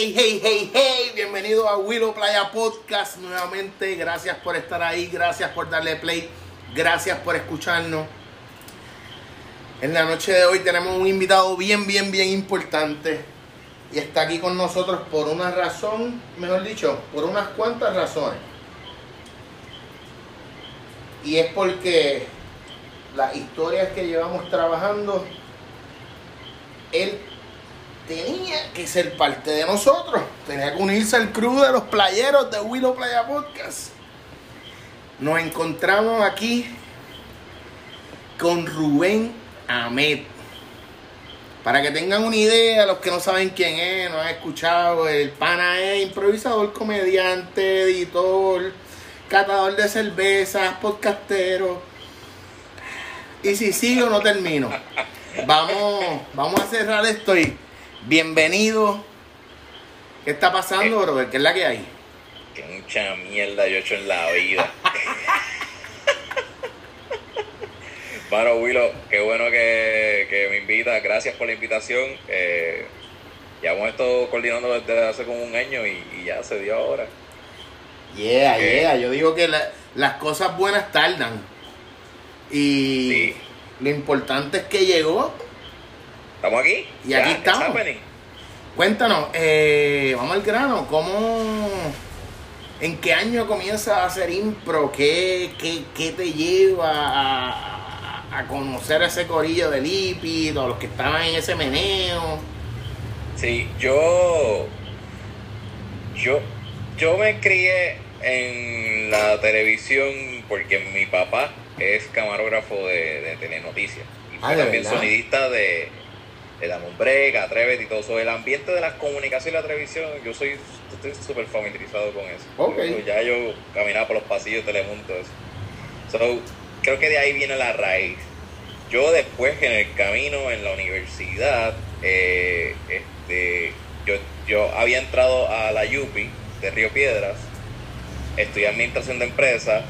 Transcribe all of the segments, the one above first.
Hey, hey, hey, hey, bienvenido a Willow Playa Podcast nuevamente. Gracias por estar ahí, gracias por darle play, gracias por escucharnos. En la noche de hoy tenemos un invitado bien, bien, bien importante. Y está aquí con nosotros por una razón, mejor dicho, por unas cuantas razones. Y es porque las historias que llevamos trabajando, él tenía que ser parte de nosotros. Tenía que unirse al crew de los playeros de Willow Playa Podcast. Nos encontramos aquí con Rubén Ahmed. Para que tengan una idea, los que no saben quién es, no han escuchado, el pana es improvisador, comediante, editor, catador de cervezas, podcastero. Y si sigo, no termino. Vamos, vamos a cerrar esto y bienvenido. ¿Qué está pasando, bro? ¿Qué es la que hay? Que mucha mierda yo he hecho en la vida. Bueno, Willow, qué bueno que, que me invitas. Gracias por la invitación. Eh, ya hemos estado coordinando desde hace como un año y, y ya se dio ahora. Yeah, Eh. yeah. Yo digo que la- las cosas buenas tardan. Y Sí. lo importante es que llegó. ¿Estamos aquí? Y aquí estamos. Cuéntanos, eh, vamos al grano, ¿cómo, en qué año comienzas a hacer impro? ¿Qué, qué, qué te lleva a, a- a conocer ese corillo del IPI, todos los que estaban en ese meneo? Sí, yo. Yo. Yo me crié en la televisión porque mi papá es camarógrafo de, de Telenoticias. Y fue Ah, ¿de también verdad? sonidista de, de Dame un Break, Atrévete y todo eso. El ambiente de las comunicaciones y la televisión, yo soy estoy súper familiarizado con eso. Ok. Yo- ya yo caminaba por los pasillos de Telemundo. eso. So, creo que de ahí viene la raíz. Yo después en el camino en la universidad, eh, este, yo, yo había entrado a la UPI de Río Piedras, estudié administración de empresas,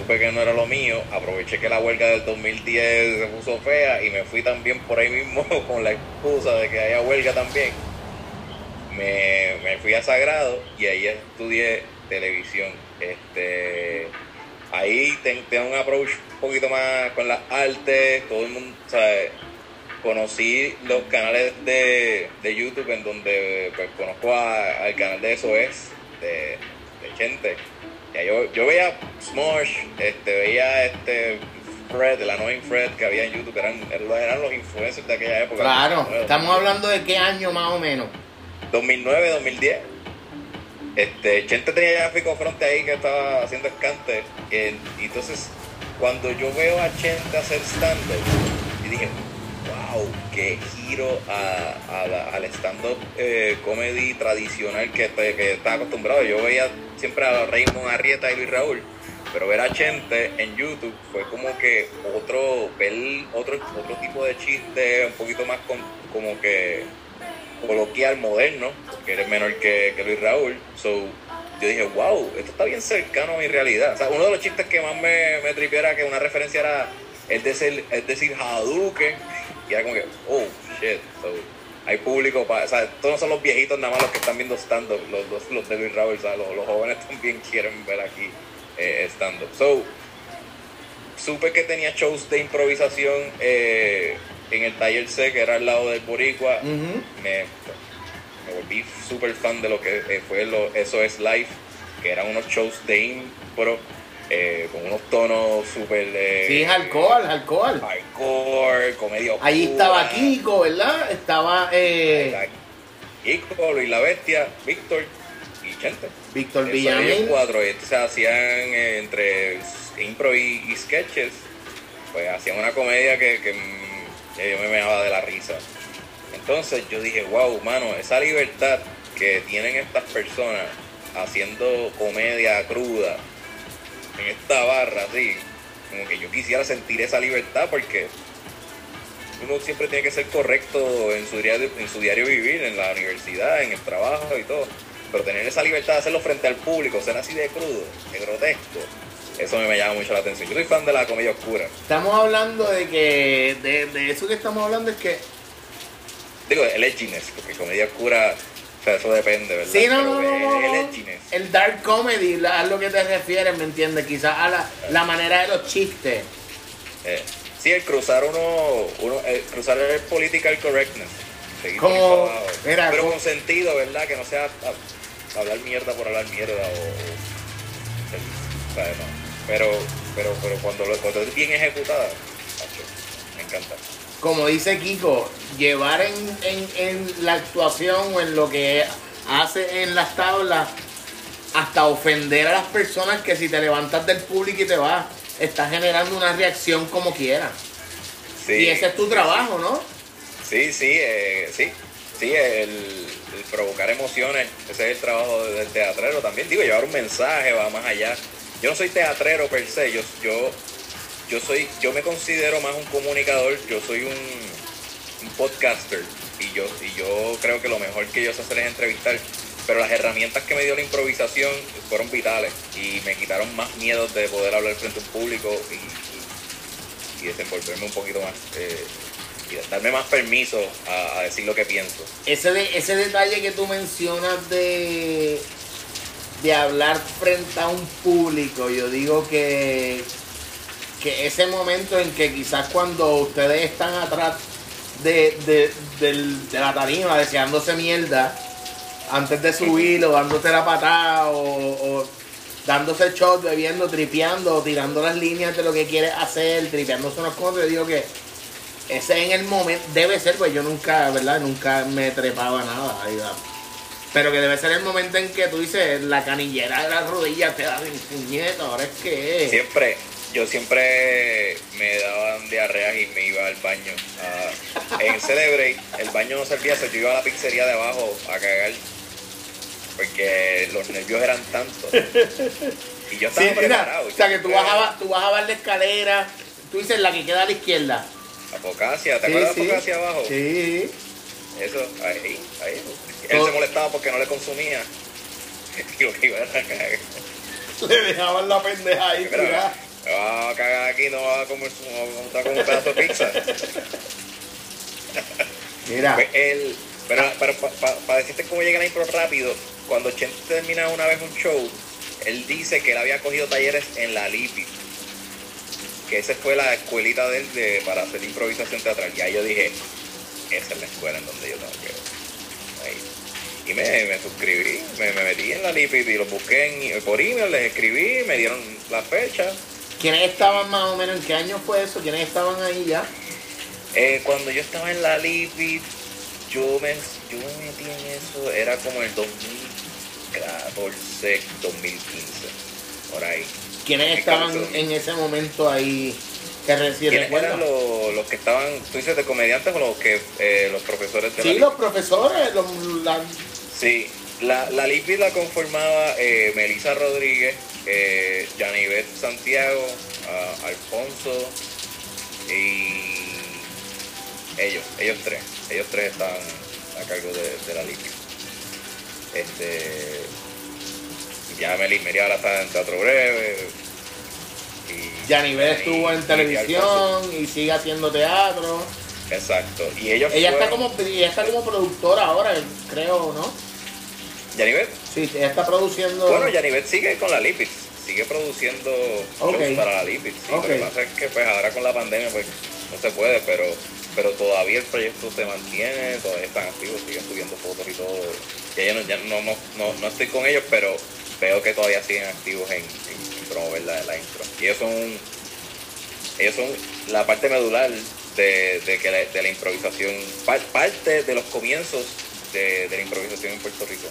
supe que no era lo mío, aproveché que la huelga del 2010 se puso fea y me fui también por ahí mismo con la excusa de que haya huelga también. Me, me fui a Sagrado y ahí estudié televisión. Este, ahí ten- tengo un approach un poquito más con las artes, todo el mundo, sea, conocí los canales de, de YouTube en donde pues, conozco al canal de Eso Es, de, de Chente. Ya yo, yo veía Smosh, este, veía este Fred, el annoying Fred que había en YouTube, eran, eran los influencers de aquella época. Claro, 2009, estamos hablando de qué año más o menos. 2009, 2010. Este, Chente tenía ya Fico Fronte ahí que estaba haciendo escante. eh, y entonces, cuando yo veo a Chente hacer stand-up, y dije, wow, qué giro a, la- al stand-up eh, comedy tradicional que, te- que estaba acostumbrado. Yo veía siempre a Raymond Arrieta y Luis Raúl. Pero ver a Chente en YouTube fue como que otro, ver otro, otro tipo de chiste, un poquito más con, como que coloquial moderno, que eres menor que, que Luis Raúl. So, yo dije, wow, esto está bien cercano a mi realidad. Uno de los chistes que más me, me tripió era que una referencia era es decir, es decir Hadouken. Y era como que, oh, shit. So, hay público para. O sea, estos no son los viejitos nada más los que están viendo stand-up, los, los, los de Luis Raúl. O sea, los, los jóvenes también quieren ver aquí eh, stand-up. So, supe que tenía shows de improvisación eh, en el taller C, que era al lado del Boricua. Me volví súper fan de lo que eh, fue lo, Eso es Live, que eran unos shows de impro eh, con unos tonos súper... eh, Sí, es alcohol, alcohol. Hardcore, comedia oscura. Ahí estaba Kiko, ¿verdad? Estaba eh, Kiko, Luis La Bestia, Víctor y Chente. Víctor eran ellos Villamil. cuatro. Y entonces hacían eh, entre impro y, y sketches, pues hacían una comedia que, que, mm, que yo me meaba de la risa. Entonces yo dije, wow, mano, esa libertad que tienen estas personas haciendo comedia cruda en esta barra, así, como que yo quisiera sentir esa libertad porque uno siempre tiene que ser correcto en su diario, en su diario vivir, en la universidad, en el trabajo y todo. Pero tener esa libertad de hacerlo frente al público, ser así de crudo, de grotesco, eso me, me llama mucho la atención. Yo soy fan de la comedia oscura. Estamos hablando de que, de, de eso que estamos hablando es que Digo, el edginess, porque comedia oscura sea, eso depende, ¿verdad? Sí, no, no, Pero no, el- no, el no. edginess. El dark comedy, la- a lo que te refieres, ¿me entiendes? Quizás a la, la manera de los chistes. Eh, sí, el cruzar uno, uno el cruzar el political correctness. Como, mira, pero como- con sentido, ¿verdad? Que no sea a- hablar mierda por hablar mierda o, o- o sea, no. Pero, pero, pero cuando, lo, cuando es bien ejecutada, macho, me encanta. Como dice Kiko, llevar en, en, en la actuación o en lo que hace en las tablas hasta ofender a las personas que si te levantas del público y te vas, estás generando una reacción como quiera. Sí, y ese es tu trabajo, ¿no? Sí, sí, eh, sí. Sí, el, el provocar emociones, ese es el trabajo del teatrero también. Digo, llevar un mensaje va más allá. Yo no soy teatrero per se, yo, yo, yo soy, yo me considero más un comunicador, yo soy un, podcaster y yo, y yo creo que lo mejor que yo sé hacer es entrevistar. Pero las herramientas que me dio la improvisación fueron vitales y me quitaron más miedos de poder hablar frente a un público y, y- y desenvolverme un poquito más eh, y darme más permiso a, decir lo que pienso. Ese, ese detalle que tú mencionas de, de hablar frente a un público, yo digo que, que ese momento en que quizás cuando ustedes están atrás de, de, la tarima deseándose mierda, antes de subir o dándote la patada o, o dándose shot, bebiendo, tripeando, tirando las líneas de lo que quieres hacer, tripeándose unos contra, yo digo que ese en el momento, debe ser, pues yo nunca, ¿verdad? Nunca me trepaba nada. Pero que debe ser el momento en que tú dices, la canillera de las rodillas te da un puñeta, ahora es que... Siempre, yo siempre me daban diarreas y me iba al baño. a- en Celebrate, el baño no servía, yo iba a la pizzería de abajo a cagar. Porque los nervios eran tantos. Y yo Sí, estaba mira, preparado. o sea que tú bajabas, tú bajabas la escalera, tú dices la que queda a la izquierda. Apocacia, ¿te Sí, acuerdas sí. de Apocacia abajo? Sí. Eso, ahí, ahí. Él Todo- se molestaba porque no le consumía. Y lo que iba a cagar. Le dejaban la pendeja ahí, Mira. Me va a cagar aquí, no va a comer su- no va a comer un pedazo de pizza. Mira, Pues él, pero para decirte cómo llega la impro rápido, cuando Chente termina una vez un show, él dice que él había cogido talleres en la LIPI. Que esa fue la escuelita de él de, para hacer improvisación teatral. Y ahí yo dije, esa es la escuela en donde yo tengo que ir. Y me, me suscribí, me, me metí en la LIPI y los busqué en, por email, les escribí, me dieron la fecha. ¿Quiénes estaban más o menos? ¿En qué año fue eso? ¿Quiénes estaban ahí ya? Eh, cuando yo estaba en la LIPI, yo me, yo me metí en eso, era como el 2014, 2015, por ahí. ¿Quiénes estaban en ese momento ahí? Que recién ¿Quiénes eran los, los que estaban, tú dices de comediantes o los que eh, los profesores de Sí, la los profesores, los, la- Sí, la, la LIPI la conformaba eh, Melissa Rodríguez, eh, Yanivet Santiago, ah, Alfonso y ellos, ellos tres, ellos tres estaban a cargo de, de la LIPI. Este, ya Meli Meriara está en Teatro Breve. Y, estuvo y en televisión y sigue haciendo teatro. Exacto. Y ellos Ella está como ella está como productora ahora, creo, ¿no? Yanivet, Sí, ella está produciendo. Bueno, Yanivet sigue con la Lipix, sigue produciendo shows para la Lipix. Sí, Ok. Lo que pasa es que pues ahora con la pandemia pues no se puede, pero pero todavía el proyecto se mantiene, todavía están activos, siguen subiendo fotos y todo. Ya, no, ya no, no, no, no estoy con ellos, pero veo que todavía siguen activos en, en- en promover la, la intro. Y ellos son, ellos son la parte medular de, de, que la, de la improvisación, par- parte de los comienzos de, de la improvisación en Puerto Rico.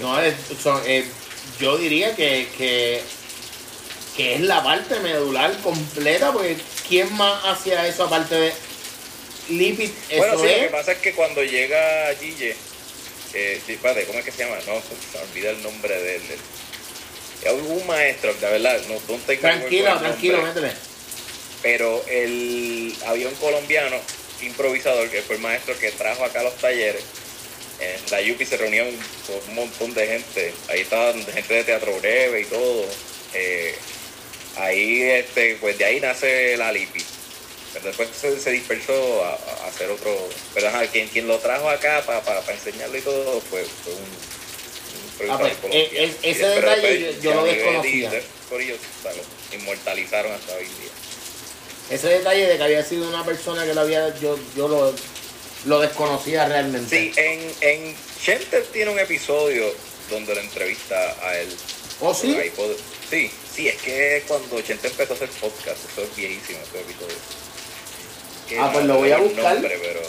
No, es- son- eh, yo diría que, que, que es la parte medular completa, porque ¿quién más hacía eso aparte de Lipid? Eso Bueno, sí, lo que pasa es que cuando llega Gille, eh, espérate, ¿cómo es que se llama? No, se olvida el nombre de él. Es un maestro, la verdad, no, my word Tranquilo, tranquilo, métele. Pero el, había un colombiano improvisador que fue el maestro que trajo acá los talleres. En la Yupi se reunía un, un montón de gente. Ahí estaban gente de teatro breve y todo. Eh, ahí, este, pues de ahí nace la Lipi. Pero después se, se dispersó a, a hacer otro. Pero ajá, quien, quien lo trajo acá para pa, pa enseñarlo y todo fue, fue un. un Ah, pues, de eh, eh, ese detalle después yo- yo lo desconocía. Verdi, Corillo, o sea, lo inmortalizaron hasta hoy en día. Ese detalle de que había sido una persona que lo había, yo, yo lo, lo desconocía realmente. Sí, en, en Chente tiene un episodio donde lo entrevista a él. ¿Oh, sí? Pod- sí, sí, es que cuando Chente empezó a hacer podcast, eso es viejísimo, ese episodio. Que Ah, pues lo voy a buscar. nombre, pero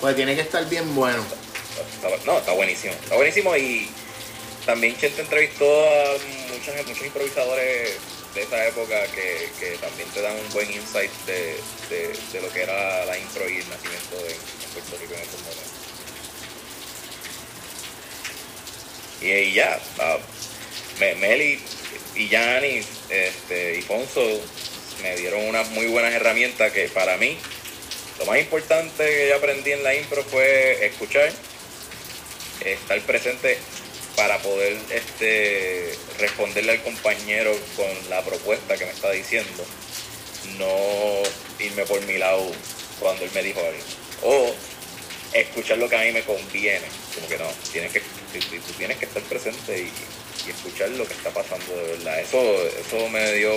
Pues tiene que estar bien bueno. no, está buenísimo. Está buenísimo y también Chente entrevistó a muchos, muchos improvisadores de esa época que, que también te dan un buen insight de, de, lo que era la impro y el nacimiento de, en Puerto Rico en esos momentos. Y, y ya, Me- Meli y Yanni este, y Fonso me dieron unas muy buenas herramientas que para mí lo más importante que yo aprendí en la impro fue escuchar, estar presente para poder este, responderle al compañero con la propuesta que me está diciendo, no irme por mi lado cuando él me dijo algo. O escuchar lo que a mí me conviene. Como que no, tienes que, tú, tienes que estar presente y, y escuchar lo que está pasando de verdad. Eso, eso me dio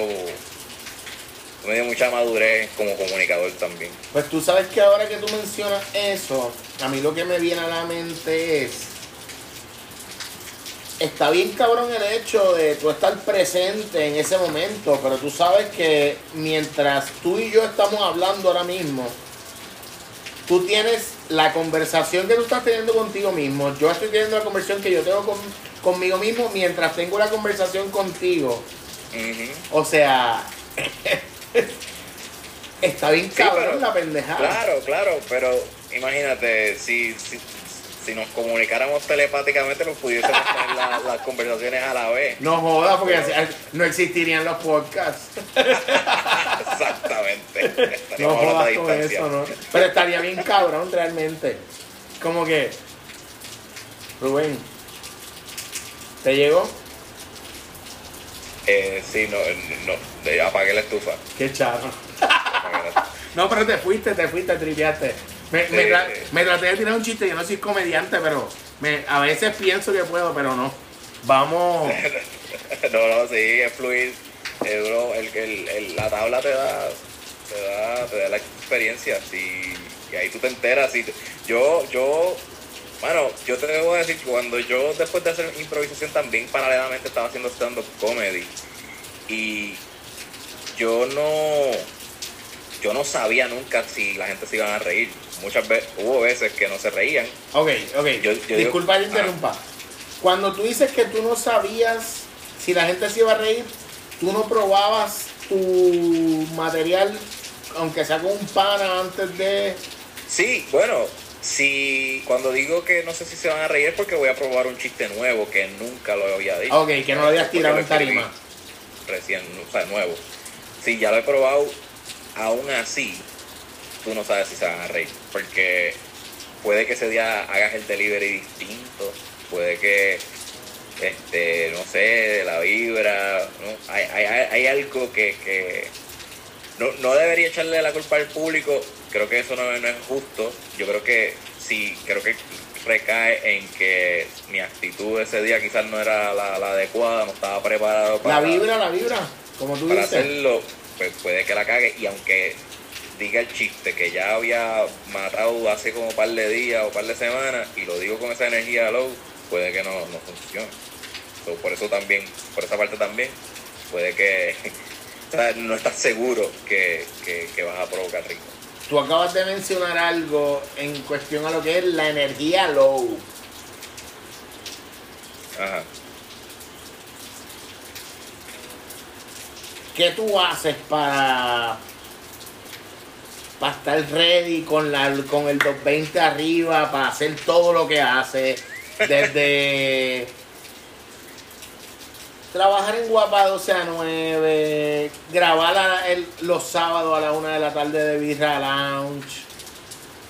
me dio mucha madurez como comunicador también. Pues tú sabes que ahora que tú mencionas eso, a mí lo que me viene a la mente es. Está bien cabrón el hecho de tú estar presente en ese momento, pero tú sabes que mientras tú y yo estamos hablando ahora mismo, tú tienes la conversación que tú estás teniendo contigo mismo. Yo estoy teniendo la conversación que yo tengo con- conmigo mismo mientras tengo la conversación contigo. O sea, está bien Sí, cabrón pero- la pendejada. Claro, claro, pero imagínate, si, si, si nos comunicáramos telepáticamente, nos pudiésemos tener la- las conversaciones a la vez. No joda, porque así- no existirían los podcasts. Exactamente. No Estaríamos a jodas con eso, ¿no? Pero estaría bien cabrón realmente. Como que. Rubén. ¿Te llegó? Eh, sí, no, no, de- apagué la estufa. Qué charro. No, pero te fuiste, te fuiste, tripeaste. Me, me, Sí, tra- sí. me traté de tirar un chiste, yo no soy comediante, pero me, a veces pienso que puedo, pero no. Vamos. no, no, sí, es fluir. Eh, bro, el, el, el- la tabla te da, te da, te da la experiencia. sí, y ahí tú te enteras. Y yo, yo, bueno, yo te debo decir cuando yo después de hacer improvisación también paralelamente estaba haciendo stand-up comedy. Y yo no, yo no sabía nunca si la gente se iban a reír. Muchas veces, hubo veces que no se reían. Ok, ok. Yo- yo digo- Disculpa que ah. interrumpa. Cuando tú dices que tú no sabías si la gente se iba a reír, tú no probabas tu material, aunque sea con un pana antes de. Sí, bueno, si cuando digo que no sé si se van a reír es porque voy a probar un chiste nuevo que nunca lo había dicho. Ok, que no lo habías tirado en tarima. Recién, o sea, nuevo. Si ya lo he probado, aún así, tú no sabes si se van a reír. Porque puede que ese día hagas el delivery distinto, puede que, este, no sé, la vibra, ¿no? hay, hay, hay- hay algo que, que no, no debería echarle la culpa al público, creo que eso no, no es justo. Yo creo que sí, creo que recae en que mi actitud ese día quizás no era la, la adecuada, no estaba preparado para, La vibra, la vibra, como tú para dices. hacerlo, pues puede que la cague y aunque diga el chiste que ya había matado hace como un par de días o par de semanas y lo digo con esa energía low, puede que no, no funcione. So, por eso también, por esa parte también, puede que o sea, no estás seguro que, que, que vas a provocar ritmo. Tú acabas de mencionar algo en cuestión a lo que es la energía low. Ajá. ¿Qué tú haces para, para estar ready con, la, con el 220 arriba, para hacer todo lo que haces? Desde trabajar en Guapa 12 a 9, grabar a- el- los sábados a la 1 de la tarde de Birra Lounge.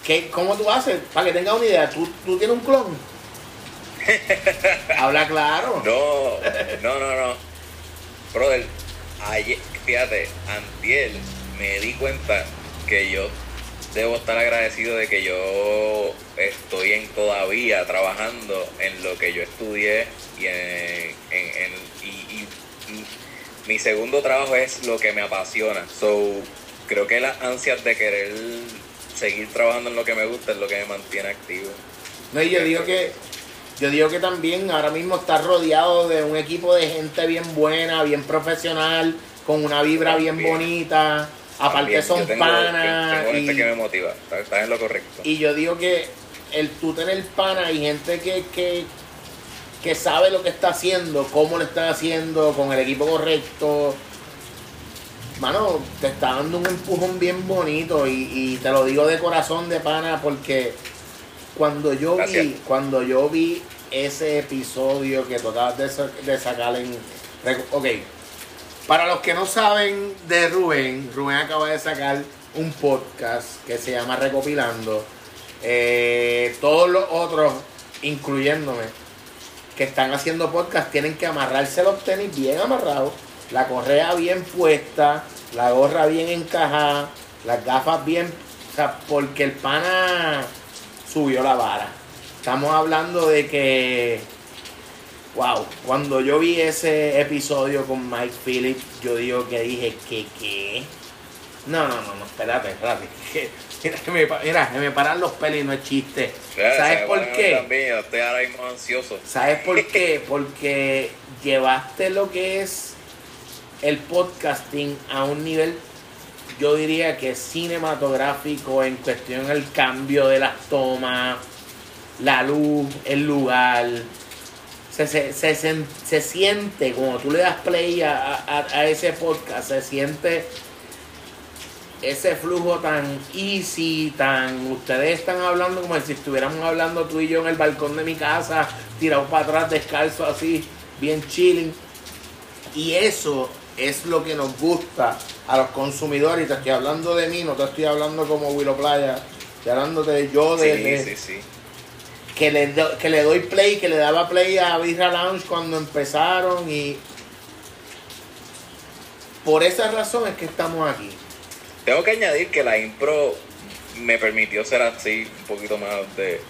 ¿Qué, ¿Cómo tú haces? Para que tengas una idea, ¿tú, tú tienes un clon? Habla claro. No, no, no, no. Brother, ayer, fíjate, antier, me di cuenta que yo debo estar agradecido de que yo estoy en todavía trabajando en lo que yo estudié y, en, y, mi segundo trabajo es lo que me apasiona. So, creo que las ansias de querer seguir trabajando en lo que me gusta es lo que me mantiene activo. No, y yo digo que yo digo que también ahora mismo estás rodeado de un equipo de gente bien buena, bien profesional, con una vibra bien bonita. Aparte son panas. Tengo gente que me motiva, estás en lo correcto. Y yo digo que el tú tener pana y gente que, que, que sabe lo que está haciendo, cómo lo está haciendo, con el equipo correcto, mano, te está dando un empujón bien bonito y, y te lo digo de corazón de pana porque cuando yo vi, cuando yo vi ese episodio que tocabas de, de sacar en. Ok. Para los que no saben de Rubén, Rubén acaba de sacar un podcast que se llama Recopilando. Eh, todos los otros, incluyéndome, que están haciendo podcast, tienen que amarrarse los tenis bien amarrados, la correa bien puesta, la gorra bien encajada, las gafas bien. O sea, porque el pana subió la vara. Estamos hablando de que, wow, cuando yo vi ese episodio con Mike Phillips, yo digo que dije que, ¿qué? No, no, no, no, espérate, espérate. Mira, que me, mira, me paran los pelos y no es chiste. ¿Sabes por qué? También, estoy ahora mismo ansioso. ¿Sabes por qué? Porque llevaste lo que es el podcasting a un nivel yo diría que cinematográfico en cuestión del cambio de las tomas, la luz, el lugar. Se, se, se, siente, como tú le das play a, ese podcast, se siente ese flujo tan easy, tan... Ustedes están hablando como si estuviéramos hablando tú y yo en el balcón de mi casa, tirados para atrás, descalzo así, bien chilling. Y eso es lo que nos gusta a los consumidores. Y te estoy hablando de mí, no te estoy hablando como Willow Playa. Estoy hablando de yo, de, Que, le que le doy play, que le daba play a Birra Lounge cuando empezaron. Y por esa razón es que estamos aquí. Tengo que añadir que la impro me permitió ser así un poquito más de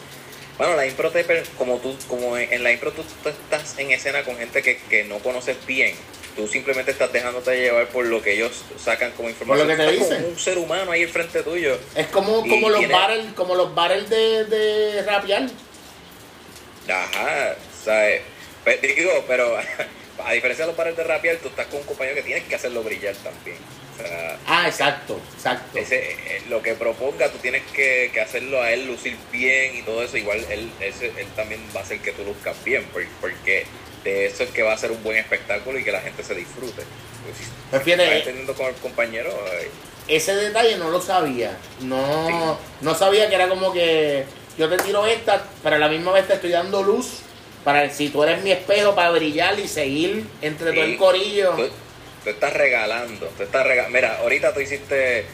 bueno, la impro te, como tú, como en la impro tú, estás en escena con gente que, que, no conoces bien. Tú simplemente estás dejándote llevar por lo que ellos sacan como información. Por lo que te dicen. Como un ser humano ahí frente tuyo. Es como, como los barrels, como los barrels de, de rapial. Ajá, ¿sabes? Pues, digo, pero a diferencia de los barrels de rapial, tú estás con un compañero que tienes que hacerlo brillar también ah, exacto, exacto. Ese, eh, lo que proponga, tú tienes que, hacerlo a él lucir bien y todo eso. Igual él, él también va a hacer que tú luzcas bien, porque de eso es que va a ser un buen espectáculo y que la gente se disfrute. Pues fíjate, teniendo con el compañero. ese detalle no lo sabía. No, no sabía que era como que yo te tiro esta, pero a la misma vez te estoy dando luz para si tú eres mi espejo para brillar y seguir entre todo el corillo. Tú estás regalando. Tú estás Mira, ahorita tú hiciste,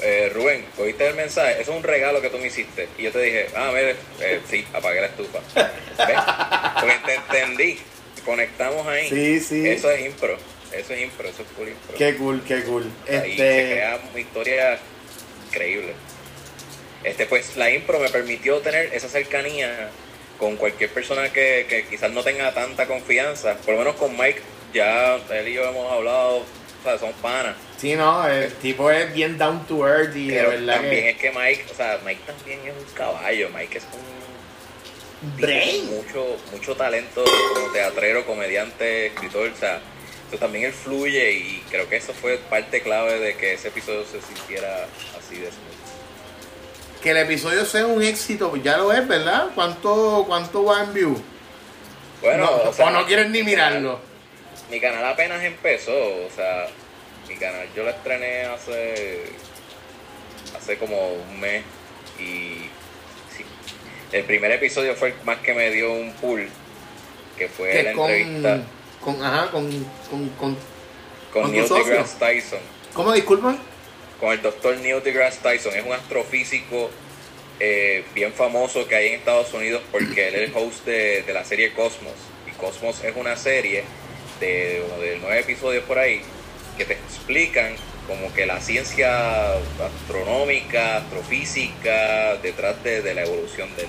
eh, Rubén, cogiste el mensaje. Eso es un regalo que tú me hiciste. Y yo te dije, ah, mire, eh, sí, apagué la estufa. ¿Ves? Porque te entendí. Conectamos ahí. Sí, sí. Eso es impro. Eso es impro, eso es cool impro. Qué cool, qué cool. Ahí este... se crea una historia increíble. Este, pues la impro me permitió tener esa cercanía con cualquier persona que, que quizás no tenga tanta confianza. Por lo menos con Mike ya él y yo hemos hablado, o sea, son panas. Sí, no, el tipo es bien down to earth y Pero de verdad también es que Mike, o sea, Mike también es un caballo, Mike es un brain, mucho, mucho talento como teatrero, comediante, escritor, o sea, eso también él fluye y creo que eso fue parte clave de que ese episodio se sintiera así de smooth. Que el episodio sea un éxito, pues ya lo es, ¿verdad? ¿Cuánto, cuánto va en view? Bueno, o, sea, o no quieren ni mirarlo mi canal apenas empezó, o sea, mi canal yo lo estrené hace hace como un mes y sí, el primer episodio fue el más que me dio un pull, que fue la entrevista con ajá, con con con, con Neil deGrasse Tyson. ¿Cómo disculpa? Con el doctor Neil deGrasse Tyson, es un astrofísico eh, bien famoso que hay en Estados Unidos porque él es el host de, de la serie Cosmos. Y Cosmos es una serie de, de nueve episodios por ahí que te explican como que la ciencia astronómica, astrofísica, detrás de, la evolución del,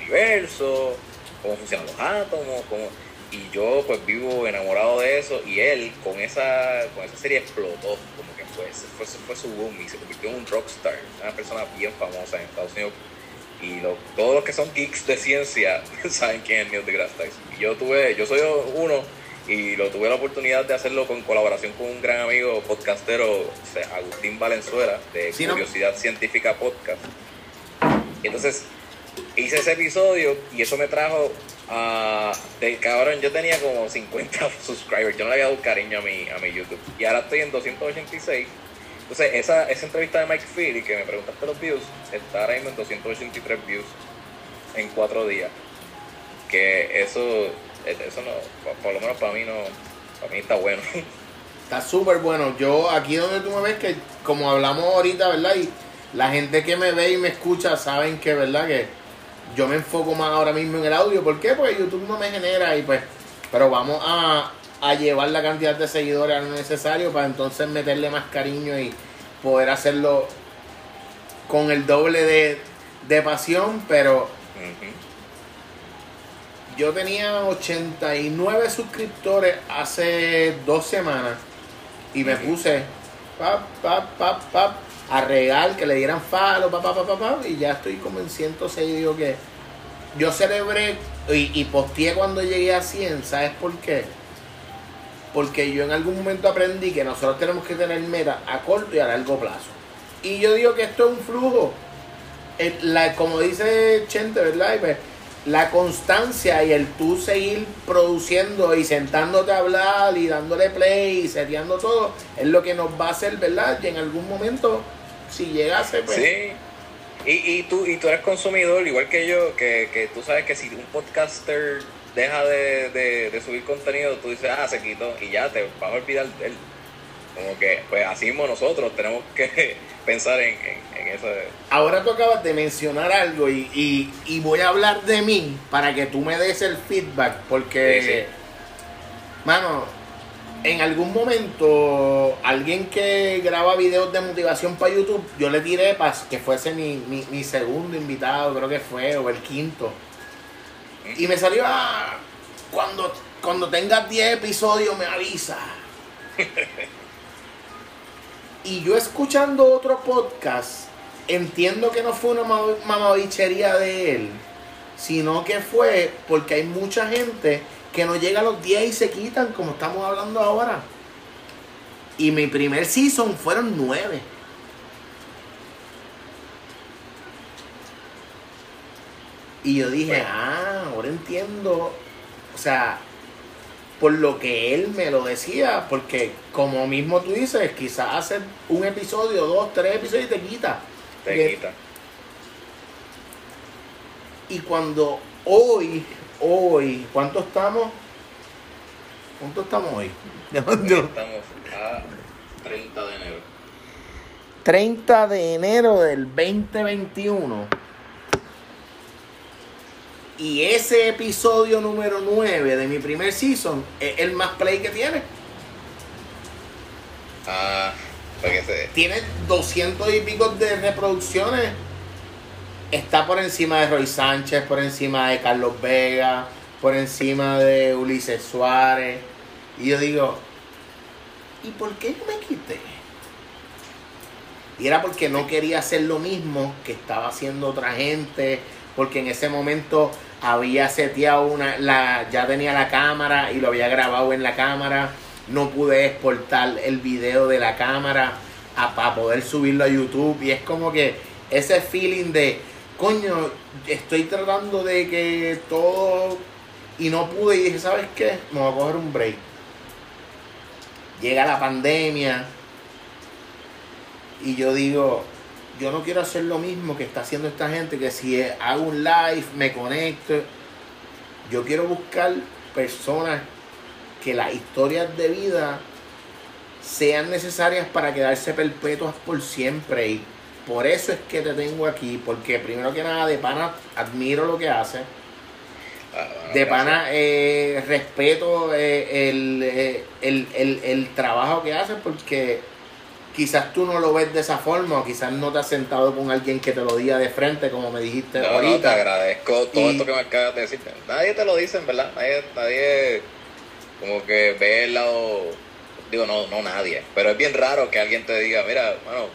universo, cómo funcionan los átomos, cómo, y yo pues vivo enamorado de eso y él con esa, con esa serie explotó, como fue, fue, fue su boom y se convirtió en un rockstar, una persona bien famosa en Estados Unidos y todos los que son geeks de ciencia saben quién es Neil deGrasse Tyson. Y yo tuve, yo soy uno y lo tuve la oportunidad de hacerlo con colaboración con un gran amigo podcastero, Agustín Valenzuela, de Curiosidad Científica Podcast. Y entonces hice ese episodio y eso me trajo a... de cabrón, yo tenía como 50 subscribers, yo no le había dado cariño a mi, a mi YouTube. Y ahora estoy en 286. Entonces, esa, esa entrevista de Mike Philly que me preguntaste los views, está ahora mismo en 283 views en cuatro días. Que eso eso no, por, lo menos para mí no, para mí está bueno. Está súper bueno. Yo aquí donde tú me ves que como hablamos ahorita, ¿verdad? Y la gente que me ve y me escucha saben que, ¿verdad? Que yo me enfoco más ahora mismo en el audio. ¿Por qué? Porque YouTube no me genera y pues, pero vamos a, a llevar la cantidad de seguidores a lo necesario para entonces meterle más cariño y poder hacerlo con el doble de, de pasión, pero yo tenía 89 suscriptores hace dos semanas y me puse a regar que le dieran falo, pa, pa, y ya estoy como en 106. Digo que yo celebré y, y posteé cuando llegué a 100, ¿sabes por qué? Porque yo en algún momento aprendí que nosotros tenemos que tener meta a corto y a largo plazo. Y yo digo que esto es un flujo. La, como dice Chente, ¿verdad? Pues, la constancia y el tú seguir produciendo y sentándote a hablar y dándole play y seteando todo es lo que nos va a hacer, ¿verdad? Y en algún momento, si llegase, pues... Sí. Y, y, tú, y tú eres consumidor, igual que yo, que, que tú sabes que si un podcaster deja de, de, subir contenido, tú dices, ah, se quitó, y ya te vas a olvidar de él. Como que, pues así mismo nosotros tenemos que pensar en, eso. Ahora tú acabas de mencionar algo y, voy a hablar de mí para que tú me des el feedback, porque, mano, en algún momento alguien que graba videos de motivación para YouTube, yo le tiré para que fuese mi, mi, segundo invitado, creo que fue, o el quinto. Y me salió, ah, cuando, cuando tengas 10 episodios me avisa. Y yo escuchando otro podcast, entiendo que no fue una mamabichería de él, sino que fue porque hay mucha gente que no llega a los 10 y se quitan, como estamos hablando ahora. Y mi primer season fueron 9. Y yo dije, ah, ahora entiendo. O sea, por lo que él me lo decía, porque como mismo tú dices, quizás hacer un episodio, dos, tres episodios y te quita. Te quita. Y cuando hoy, hoy, ¿cuánto estamos? ¿Cuánto estamos hoy? estamos a 30 de enero. 30 de enero del 2021 y ese episodio número 9 de mi primer season es el más play que tiene. Ah, para que Tiene 200 y pico de reproducciones. Está por encima de Roy Sánchez, por encima de Carlos Vega, por encima de Ulises Suárez. Y yo digo, ¿y por qué yo me quité? Y era porque no quería hacer lo mismo que estaba haciendo otra gente, porque en ese momento había seteado una, la, ya tenía la cámara y lo había grabado en la cámara, no pude exportar el video de la cámara para poder subirlo a YouTube y es como que ese feeling de, coño, estoy tratando de que todo y no pude y dije, ¿sabes qué? Me voy a coger un break. Llega la pandemia y yo digo, yo no quiero hacer lo mismo que está haciendo esta gente, que si hago un live, me conecto. Yo quiero buscar personas que las historias de vida sean necesarias para quedarse perpetuas por siempre. Y por eso es que te tengo aquí, porque primero que nada, de pana, admiro lo que hace. Ah, de pana, eh, respeto eh, el, eh, el, el, el trabajo que hace porque quizás tú no lo ves de esa forma, o quizás no te has sentado con alguien que te lo diga de frente, como me dijiste No, no, te ahorita. agradezco todo Y- esto que me acabas de decir. Nadie te lo dice, verdad. Nadie, nadie como que ve el lado. Digo, no, no nadie. Pero es bien raro que alguien te diga, mira, bueno,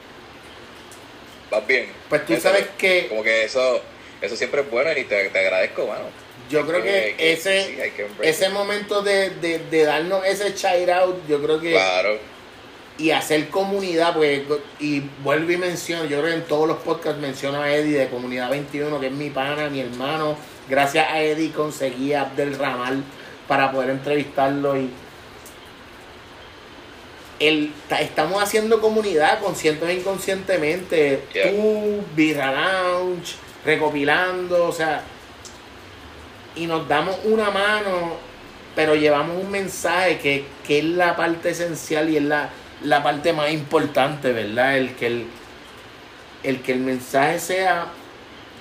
vas bien. Pues tú sabes que Como que eso eso siempre es bueno y te, te agradezco, mano. yo creo que que ese, sí, ese momento de, de, de darnos ese shout out, yo creo que Claro. y hacer comunidad, pues, y vuelvo y menciono, yo creo que en todos los podcasts menciono a Eddie de Comunidad 21, que es mi pana, mi hermano. Gracias a Eddie conseguí a Abdel Ramal para poder entrevistarlo y el, estamos haciendo comunidad consciente e inconscientemente. Yeah. Tú, Birra Lounge, recopilando, o sea, y nos damos una mano, pero llevamos un mensaje que, que es la parte esencial y es la, la parte más importante, ¿verdad? El que el, el que el mensaje sea,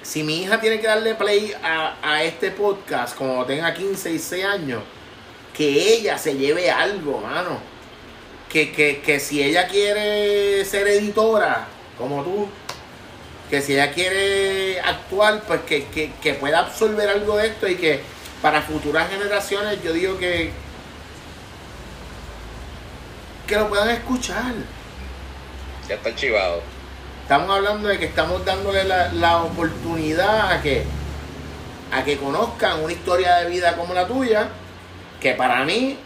si mi hija tiene que darle play a, a este podcast cuando tenga 15, 16 años, que ella se lleve algo, mano. Que, que, que si ella quiere ser editora, como tú, que si ella quiere actuar, pues que, que, que pueda absorber algo de esto y que para futuras generaciones yo digo que que lo puedan escuchar. Ya está archivado. Estamos hablando de que estamos dándole la, la oportunidad a que a que conozcan una historia de vida como la tuya, que para mí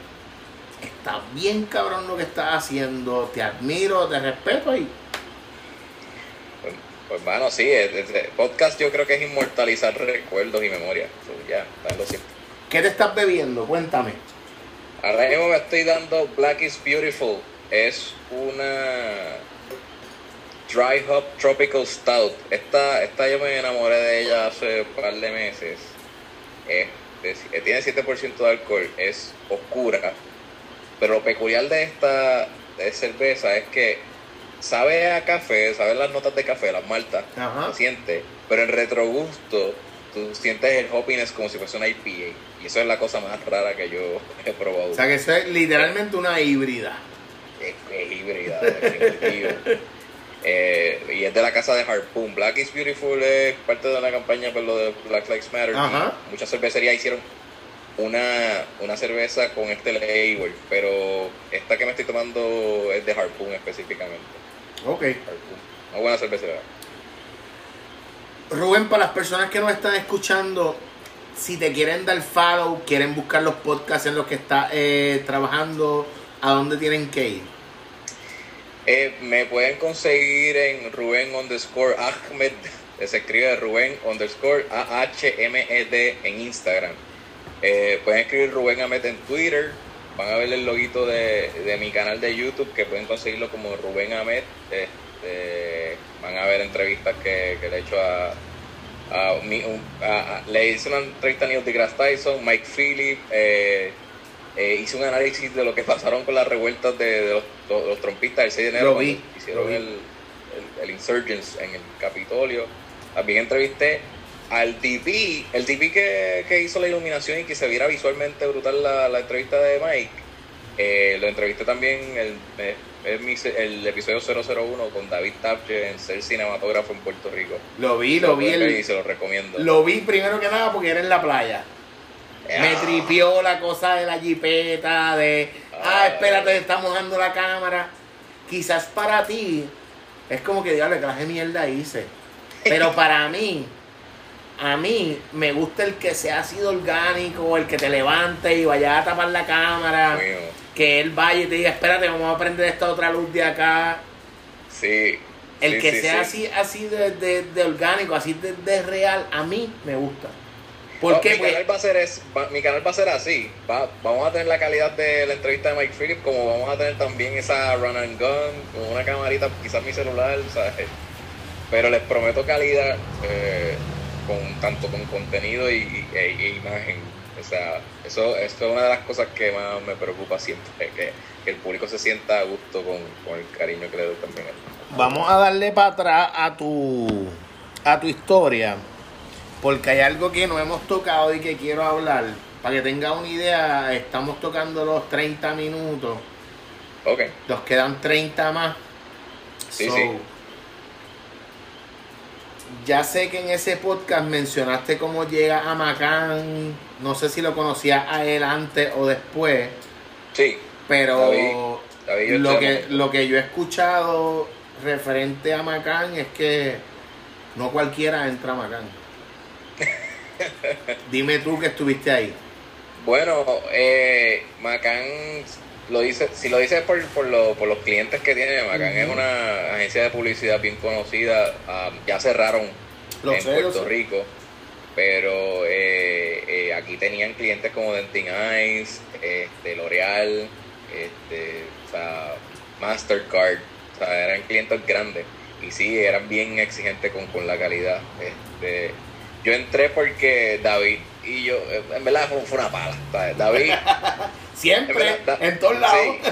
está bien cabrón lo que estás haciendo, te admiro, te respeto y Pues, pues mano, sí, el podcast yo creo que es inmortalizar recuerdos y memorias. So, ya, lo siento. ¿qué te estás bebiendo? Cuéntame. Ahora mismo me estoy dando Black is Beautiful. Es una Dry Hop Tropical Stout. Esta, esta yo me enamoré de ella hace un par de meses. Es de- tiene 7% de alcohol, es oscura. Pero lo peculiar de esta de cerveza es que sabe a café, sabe las notas de café, las maltas, Ajá. lo siente, pero en retrogusto tú sientes el hoppiness como si fuese una IPA. Y eso es la cosa más rara que yo he probado. O sea que es literalmente una híbrida. Es, es híbrida, definitivo. Eh, y es de la casa de Harpoon. Black is Beautiful es parte de la campaña por lo de Black Lives Matter. Ajá. Muchas cervecerías hicieron una, una cerveza con este label, pero esta que me estoy tomando es de Harpoon específicamente. Ok. Harpoon. Una buena cervecería. Rubén, para las personas que nos están escuchando, si te quieren dar follow, quieren buscar los podcasts en los que estás eh, trabajando, ¿a dónde tienen que ir? Eh, me pueden conseguir en Rubén underscore Ahmed, se escribe Rubén underscore A-H-M-E-D en Instagram. Eh, pueden escribir Rubén Ahmed en Twitter, van a ver el loguito de, de mi canal de YouTube que pueden conseguirlo como Rubén Ahmed. Este, van a ver entrevistas que, que le he hecho a, a, mi- un- a- a- le hice una entrevista a Neil deGrasse Tyson, Mike Phillip, eh, eh, hice un análisis de lo que pasaron con las revueltas de, de los, los- los trompistas el 6 de enero vi, hicieron vi. el, el, el insurgence en el Capitolio. También entrevisté al DP, el DP que, que hizo la iluminación y que se viera visualmente brutal la, la entrevista de Mike. Eh, lo entrevisté también el, eh, mi se- el episodio 001 con David Tapche en ser cinematógrafo en Puerto Rico. Lo vi, lo vi, y el- se lo recomiendo. lo vi primero que nada porque era en la playa. Me Ah. tripió la cosa de la jipeta, de, ah, Ah. espérate, está mojando la cámara. Quizás para ti es como que, diablo, que de mierda hice. Pero para mí, a mí me gusta el que sea así de orgánico, el que te levante y vaya a tapar la cámara, Mío. que él vaya y te diga, espérate, vamos a prender esta otra luz de acá. Sí. El sí, que sí, sea sí. así así de, de- de orgánico, así de, de real, a mí me gusta. No, Porque mi, pues, canal va a ser es, va- mi canal va a ser así. Va- vamos a tener la calidad de la entrevista de Mike Phillips, como vamos a tener también esa run and gun, con una camarita, quizás mi celular, ¿sabes? Pero les prometo calidad, eh, con tanto con contenido y, y- e, e imagen. O sea, eso, eso es una de las cosas que más me preocupa siempre, que, que el público se sienta a gusto con, con el cariño que le doy también. vamos a darle para atrás a tu a tu historia. Porque hay algo que no hemos tocado y que quiero hablar. Para que tenga una idea, estamos tocando los 30 minutos. Ok, Nos quedan 30 más. Sí, So, sí. Ya sé que en ese podcast mencionaste cómo llega a Macán. No sé si lo conocías a él antes o después. Sí, Pero David- David, yo lo, que, lo que yo he escuchado referente a Macán es que no cualquiera entra a Macán. Dime tú que estuviste ahí. Bueno, eh, Macán, lo dice, si lo dices por, por, lo- por los clientes que tiene, Macán es una agencia de publicidad bien conocida, ah, ya cerraron en sé, Puerto. Rico, pero eh, eh, aquí tenían clientes como Dentin Eyes, este, L'Oreal, este, o sea, Mastercard, o sea, eran clientes grandes y sí, eran bien exigentes con, con la calidad. Este, yo entré porque David y yo, en verdad fue, fue una pala. ¿sabes? David, Siempre, En verdad, da- en todos lados. sí.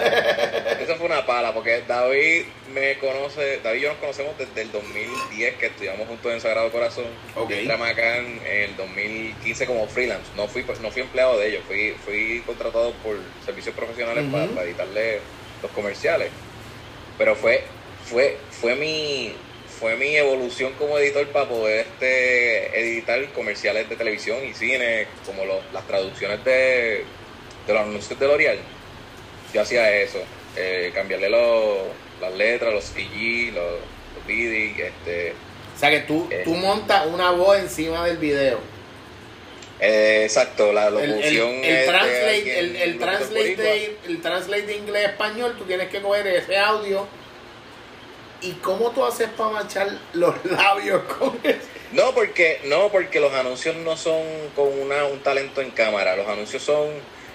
eso fue una pala, porque David me conoce, David y yo nos conocemos desde el 2010 que estudiamos juntos en Sagrado Corazón. Ok. Yo entré a Macán en el 2015 como freelance. No fui, no fui empleado de ellos, fui, fui contratado por servicios profesionales para, para editarle los comerciales. Pero fue, fue, fue mi fue mi evolución como editor para poder este, editar comerciales de televisión y cine, como los- las traducciones de, de los anuncios de L'Oreal. Yo hacía eso, eh, cambiarle los, las letras, los CG, los, los BD, este, O sea que tú, Eh. tú montas una voz encima del video. eh, exacto, la El, el, locución el es de translate, alguien, el, el translate de, el translate de inglés a español, tú tienes que coger ese audio. ¿Y cómo tú haces para manchar los labios con eso? No, porque no porque los anuncios no son con una, un talento en cámara. Los anuncios son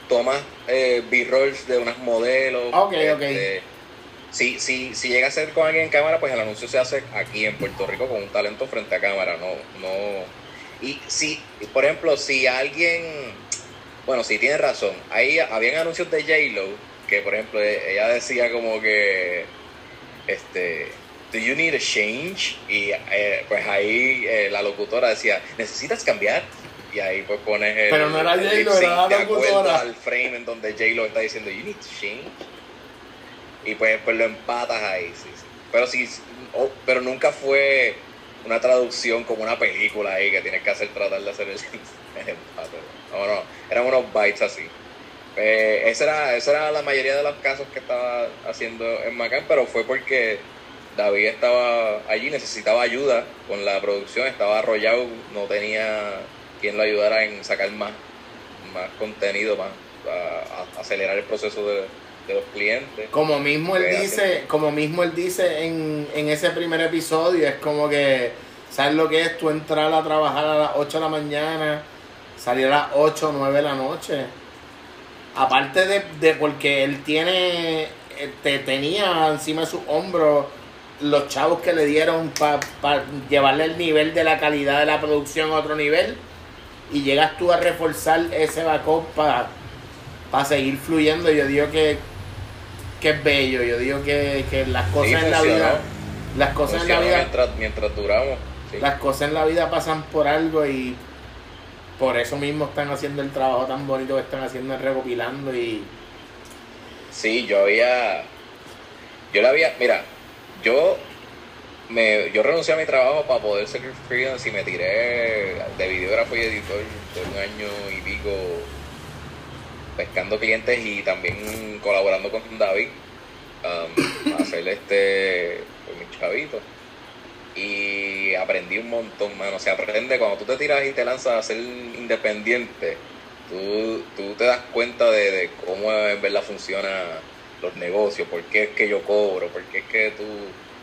tomas eh, B-rolls de unos modelos. Ok, este, Si, si, si llega a ser con alguien en cámara, pues el anuncio se hace aquí en Puerto Rico con un talento frente a cámara. No, no. Y si, por ejemplo, si alguien, bueno, si tiene razón, ahí habían anuncios de J-Lo que, por ejemplo, e- ella decía como que, este, do you need a change? Y eh, pues ahí eh, la locutora decía, ¿necesitas cambiar? Y ahí pues pones el, Pero no era J-Lo, era la locutora. al frame en donde J-Lo está diciendo, you need to change. Y pues, pues lo empatas ahí, sí, sí. Pero sí, oh, pero nunca fue una traducción como una película ahí que tienes que hacer, tratar de hacer el, el empate. No, no, eran unos bytes así. Eh, esa, era, esa era la mayoría de los casos que estaba haciendo en Macán, pero fue porque David estaba allí, necesitaba ayuda con la producción, estaba arrollado, no tenía quien lo ayudara en sacar más, más contenido, más a, a acelerar el proceso de, de los clientes. Como mismo él Pues, dice, como mismo él dice en, en ese primer episodio, es como que, ¿sabes lo que es? Tú entrar a trabajar a las 8 de la mañana, salir a las 8 o 9 de la noche. Aparte de, de porque él tiene, eh, te tenía encima de sus hombros los chavos que le dieron para llevarle el nivel de la calidad de la producción a otro nivel y llegas tú a reforzar ese backup para seguir fluyendo. Yo digo que, que es bello, yo digo que, que las cosas Sí, en la vida, las cosas en la vida, mientras, mientras duramos. sí. las cosas en la vida pasan por algo y por eso mismo están haciendo el trabajo tan bonito que están haciendo recopilando y Sí, yo había. Yo le había. Mira, yo. Me, yo renuncié a mi trabajo para poder ser freelance y me tiré de videógrafo y editor de un año y pico pescando clientes y también colaborando con David um, a hacer este pues, mis chavitos. Y aprendí un montón mano. Se aprende cuando tú te tiras y te lanzas a ser independiente tú, tú te das cuenta de, de cómo en verdad funciona los negocios, por qué es que yo cobro, por qué es que tú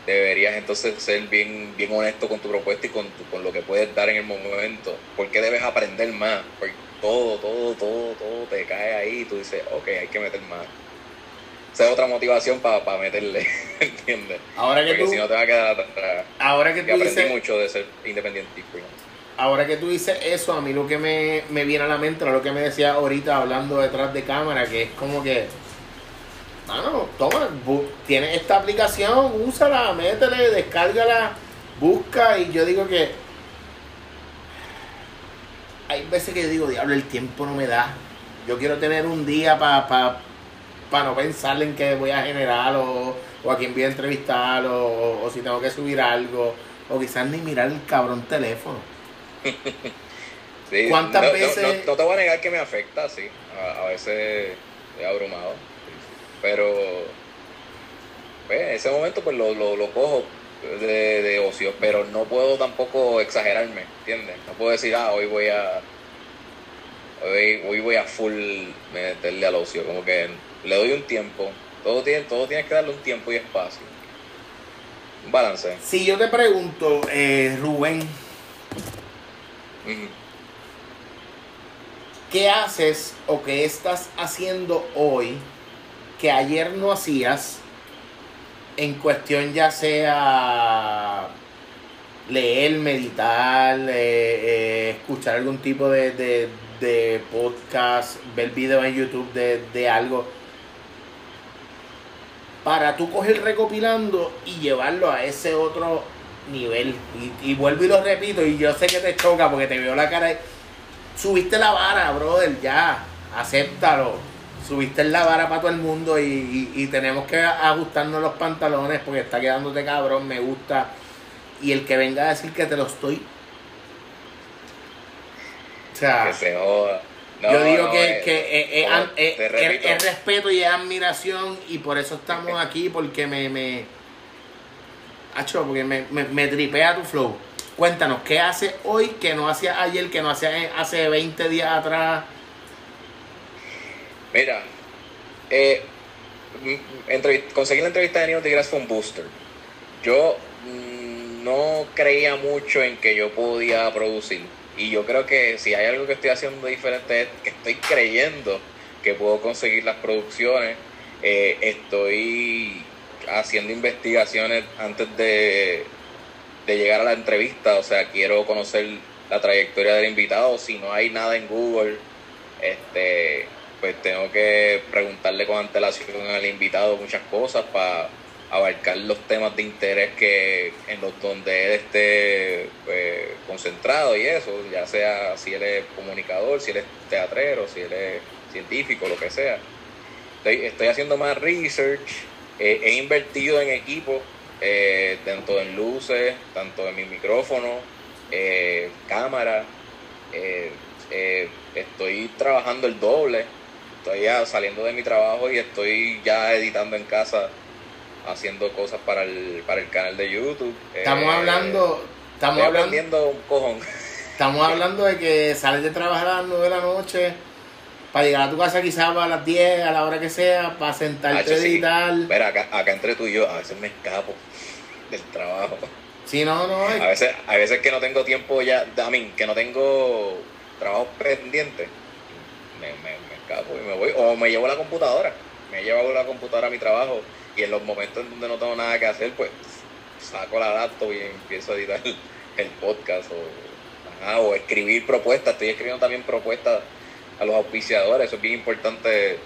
deberías entonces ser bien, bien honesto con tu propuesta y con, tu- con lo que puedes dar en el momento, por qué debes aprender más, porque todo, todo, todo, todo te cae ahí y tú dices, ok, hay que meter más. Esa es otra motivación para meterle, ¿entiendes? ahora que Porque tú, si no te va a quedar atrás. ahora que tú aprendí dices, mucho de ser independiente ahora que tú dices eso, a mí lo que me, me viene a la mente lo que me decía ahorita hablando detrás de cámara, que es como que, mano, toma, tienes esta aplicación, úsala, métele, descárgala, busca, y yo digo que hay veces que yo digo, diablo, el tiempo no me da. Yo quiero tener un día para para no pensar en que voy a generar o, o a quién voy a entrevistar o, o si tengo que subir algo o quizás ni mirar el cabrón teléfono. Sí, ¿Cuántas no, no- veces- No, no te voy a negar que me afecta, sí. A, a veces he abrumado. Pero pues, en ese momento pues lo, lo, lo cojo de, de ocio, pero no puedo tampoco exagerarme, ¿entiendes? No puedo decir, ah, hoy voy a hoy, hoy voy a full meterle al ocio, como que le doy un tiempo. Todo tiene, todo tiene que darle un tiempo y espacio. Un balance. Si yo te pregunto, eh, Rubén. ¿qué haces o qué estás haciendo hoy que ayer no hacías en cuestión ya sea leer, meditar, eh, eh, escuchar algún tipo de, de, de podcast, ver videos en YouTube de, de algo? Para tú coger recopilando y llevarlo a ese otro nivel. Y, y vuelvo y lo repito, y yo sé que te choca porque te veo la cara. Subiste la vara, brother, ya. Acéptalo. Subiste la vara para todo el mundo y, y- y tenemos que ajustarnos los pantalones porque está quedándote cabrón, me gusta. Y el que venga a decir que te lo estoy. O sea, Que se joda. No, yo digo no, que, eh, eh, eh, eh, es- respeto y es admiración y por eso estamos aquí porque me me Acho, porque me, me, me tripea tu flow. Cuéntanos, ¿qué hace hoy que no hacía ayer, que no hacía hace 20 días atrás? Mira, eh, conseguir la entrevista de Neil deGrasse fue un booster. Yo mm, no creía mucho en que yo podía producir. Y yo creo que si hay algo que estoy haciendo diferente es que estoy creyendo que puedo conseguir las producciones. Eh, estoy haciendo investigaciones antes de, de llegar a la entrevista. O sea, quiero conocer la trayectoria del invitado. Si no hay nada en Google, este pues tengo que preguntarle con antelación al invitado muchas cosas para abarcar los temas de interés que en los donde él esté pues, concentrado y eso, ya sea si él es comunicador, si él es teatrero, si él es científico, lo que sea. Estoy, estoy haciendo más research, he invertido en equipo, eh, tanto en luces, tanto en mi micrófono, eh, cámara, eh, estoy trabajando el doble, estoy ya saliendo de mi trabajo y estoy ya editando en casa, haciendo cosas para el, para el canal de YouTube. Estamos Eh, hablando, estamos estoy hablando, aprendiendo un cojón. estamos hablando de que sales de trabajar a las 9 de la noche para llegar a tu casa quizás a las 10, a la hora que sea, para sentarte a sí. editar. Mira, acá, acá entre tú y yo, a veces me escapo del trabajo. Si no, no, A veces, a veces que no tengo tiempo ya, a mí, que no tengo trabajo pendiente, me, me escapo y me voy. O me llevo la computadora, me llevo la computadora a mi trabajo y en los momentos en donde no tengo nada que hacer, pues saco la laptop y empiezo a editar el, el podcast o, ajá, o escribir propuestas. Estoy escribiendo también propuestas a los auspiciadores, eso es bien importante.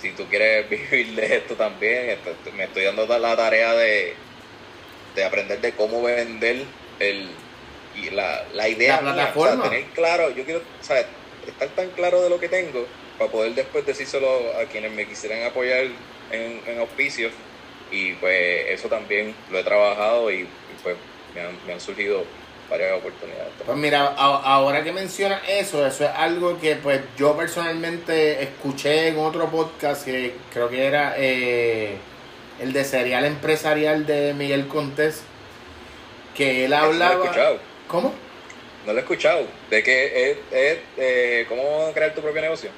Si tú quieres vivir de esto también, me estoy dando la tarea de, de aprender de cómo vender el y la, la idea La plataforma. o sea, tener claro, yo quiero o sea, estar tan claro de lo que tengo para poder después decírselo a quienes me quisieran apoyar en, en auspicios y pues eso también lo he trabajado y, y, pues me han, me han surgido varias oportunidades. Pues mira, a- ahora que mencionas eso, eso es algo que pues yo personalmente escuché en otro podcast que creo que era eh, el de Serial Empresarial de Miguel Contés, que él hablaba... escuchado, ¿Cómo? no lo he escuchado. De que es, es eh, cómo crear tu propio negocio,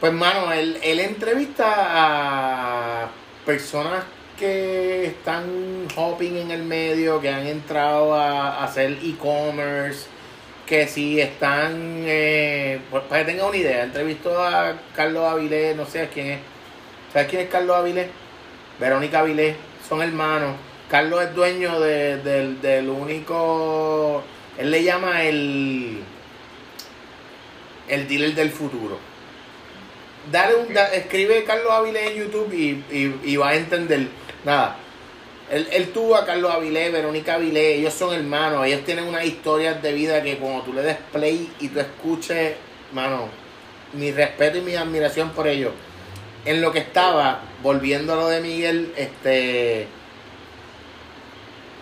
Pues mano, él, él entrevista a personas que están hopping en el medio, que han entrado a, a hacer e-commerce, que si están, eh, pues, para que tengan una idea, entrevistó a Carlos Avilés, no sé quién es, ¿sabes quién es Carlos Avilés? Verónica Avilés, son hermanos. Carlos es dueño de- del único, él le llama el, el dealer del futuro. Dale un, da- escribe Carlos Avilés en YouTube y, y, va a entender. Nada. Él, él tuvo a Carlos Avilés, Verónica Avilés, ellos son hermanos, ellos tienen unas historias de vida que cuando tú le des play y tú escuches, mano, mi respeto y mi admiración por ellos. en lo que estaba, volviendo a lo de Miguel, este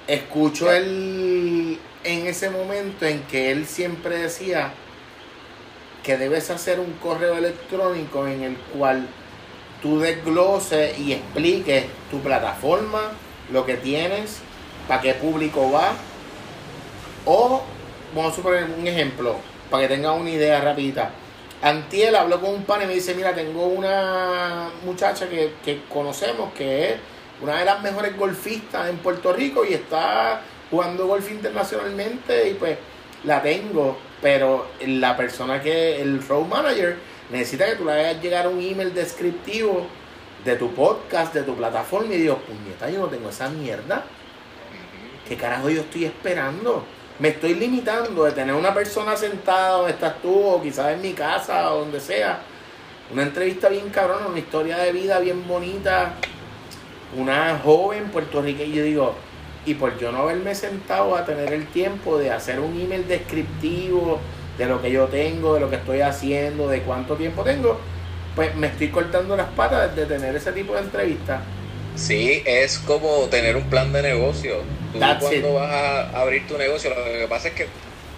escucho él en ese momento en que él siempre decía que debes hacer un correo electrónico en el cual tú desgloses y expliques tu plataforma, lo que tienes, para qué público va. O, vamos a suponer un ejemplo, para que tengan una idea rapidita. Antiel habló con un pan y me dice, mira, tengo una muchacha que conocemos que es una de las mejores golfistas en Puerto Rico y está jugando golf internacionalmente y pues la tengo, pero la persona que, el road manager, necesita que tú le hagas llegar un email descriptivo de tu podcast, de tu plataforma y digo, puñeta, yo no tengo esa mierda. ¿Qué carajo yo estoy esperando? Me estoy limitando de tener una persona sentada donde estás tú o quizás en mi casa o donde sea. Una entrevista bien cabrona, una historia de vida bien bonita. Una joven puertorriqueña. Yo digo, y por yo no haberme sentado a tener el tiempo de hacer un email descriptivo de lo que yo tengo, de lo que estoy haciendo, de cuánto tiempo tengo, pues me estoy cortando las patas de tener ese tipo de entrevistas. Sí, es como tener un plan de negocio. Tú cuando vas a abrir tu negocio, lo que pasa es que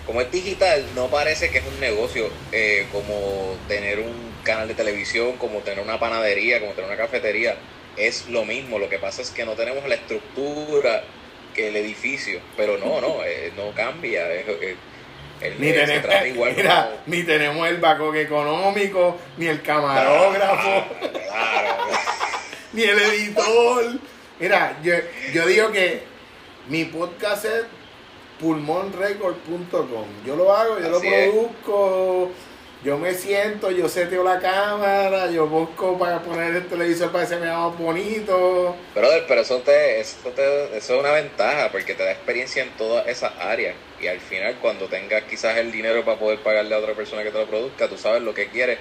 como es digital, no parece que es un negocio eh, como tener un canal de televisión, como tener una panadería, como tener una cafetería. Es lo mismo, lo que pasa es que no tenemos la estructura que el edificio, pero no, no, eh, no cambia. ni, tenemos, igual ni tenemos el bacoque económico, ni el camarógrafo, ni el editor. Mira, yo, yo digo que mi podcast es pulmonrecord.com. Yo lo hago, yo lo produzco yo me siento, yo seteo la cámara, yo busco para poner el televisor para que se me más bonito. Brother, pero eso, te, eso, te, eso es una ventaja porque te da experiencia en todas esas áreas. Y al final, cuando tengas quizás el dinero para poder pagarle a otra persona que te lo produzca, tú sabes lo que quieres.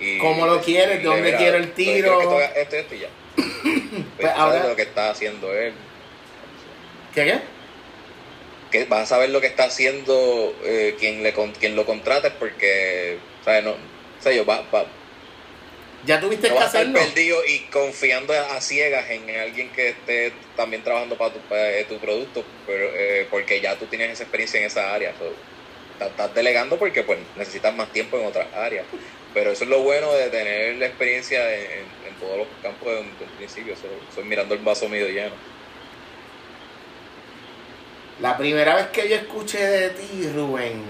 Y ¿Cómo lo quieres? ¿Dónde quiero el tiro? Que tú hagas esto y esto y ya. pues, ahora, lo que está haciendo él. ¿Qué qué? Que vas a saber lo que está haciendo eh, quien, le, quien lo contrate porque o sea, no, o sea, yo va, va, ya tuviste no que hacerlo. perdido y confiando a ciegas en alguien que esté también trabajando para tu, eh, tu producto, pero, eh, porque ya tú tienes esa experiencia en esa área. estás delegando porque pues necesitas más tiempo en otras áreas. Pero eso es lo bueno de tener la experiencia en, todos los campos desde un principio. Soy mirando el vaso medio lleno. La primera vez que yo escuché de ti, Rubén,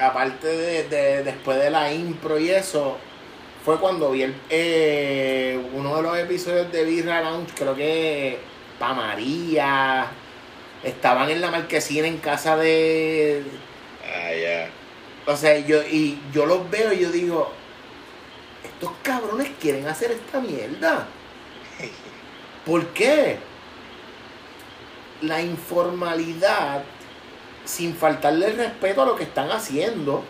aparte de, después de la impro y eso, fue cuando vi el, eh, uno de los episodios de Birra Lounge, creo que Pa María, estaban en la marquesina en casa de... Ah, ya. O sea, yo, y yo los veo y yo digo, estos cabrones quieren hacer esta mierda. ¿Por qué? La informalidad sin faltarle el respeto a lo que están haciendo.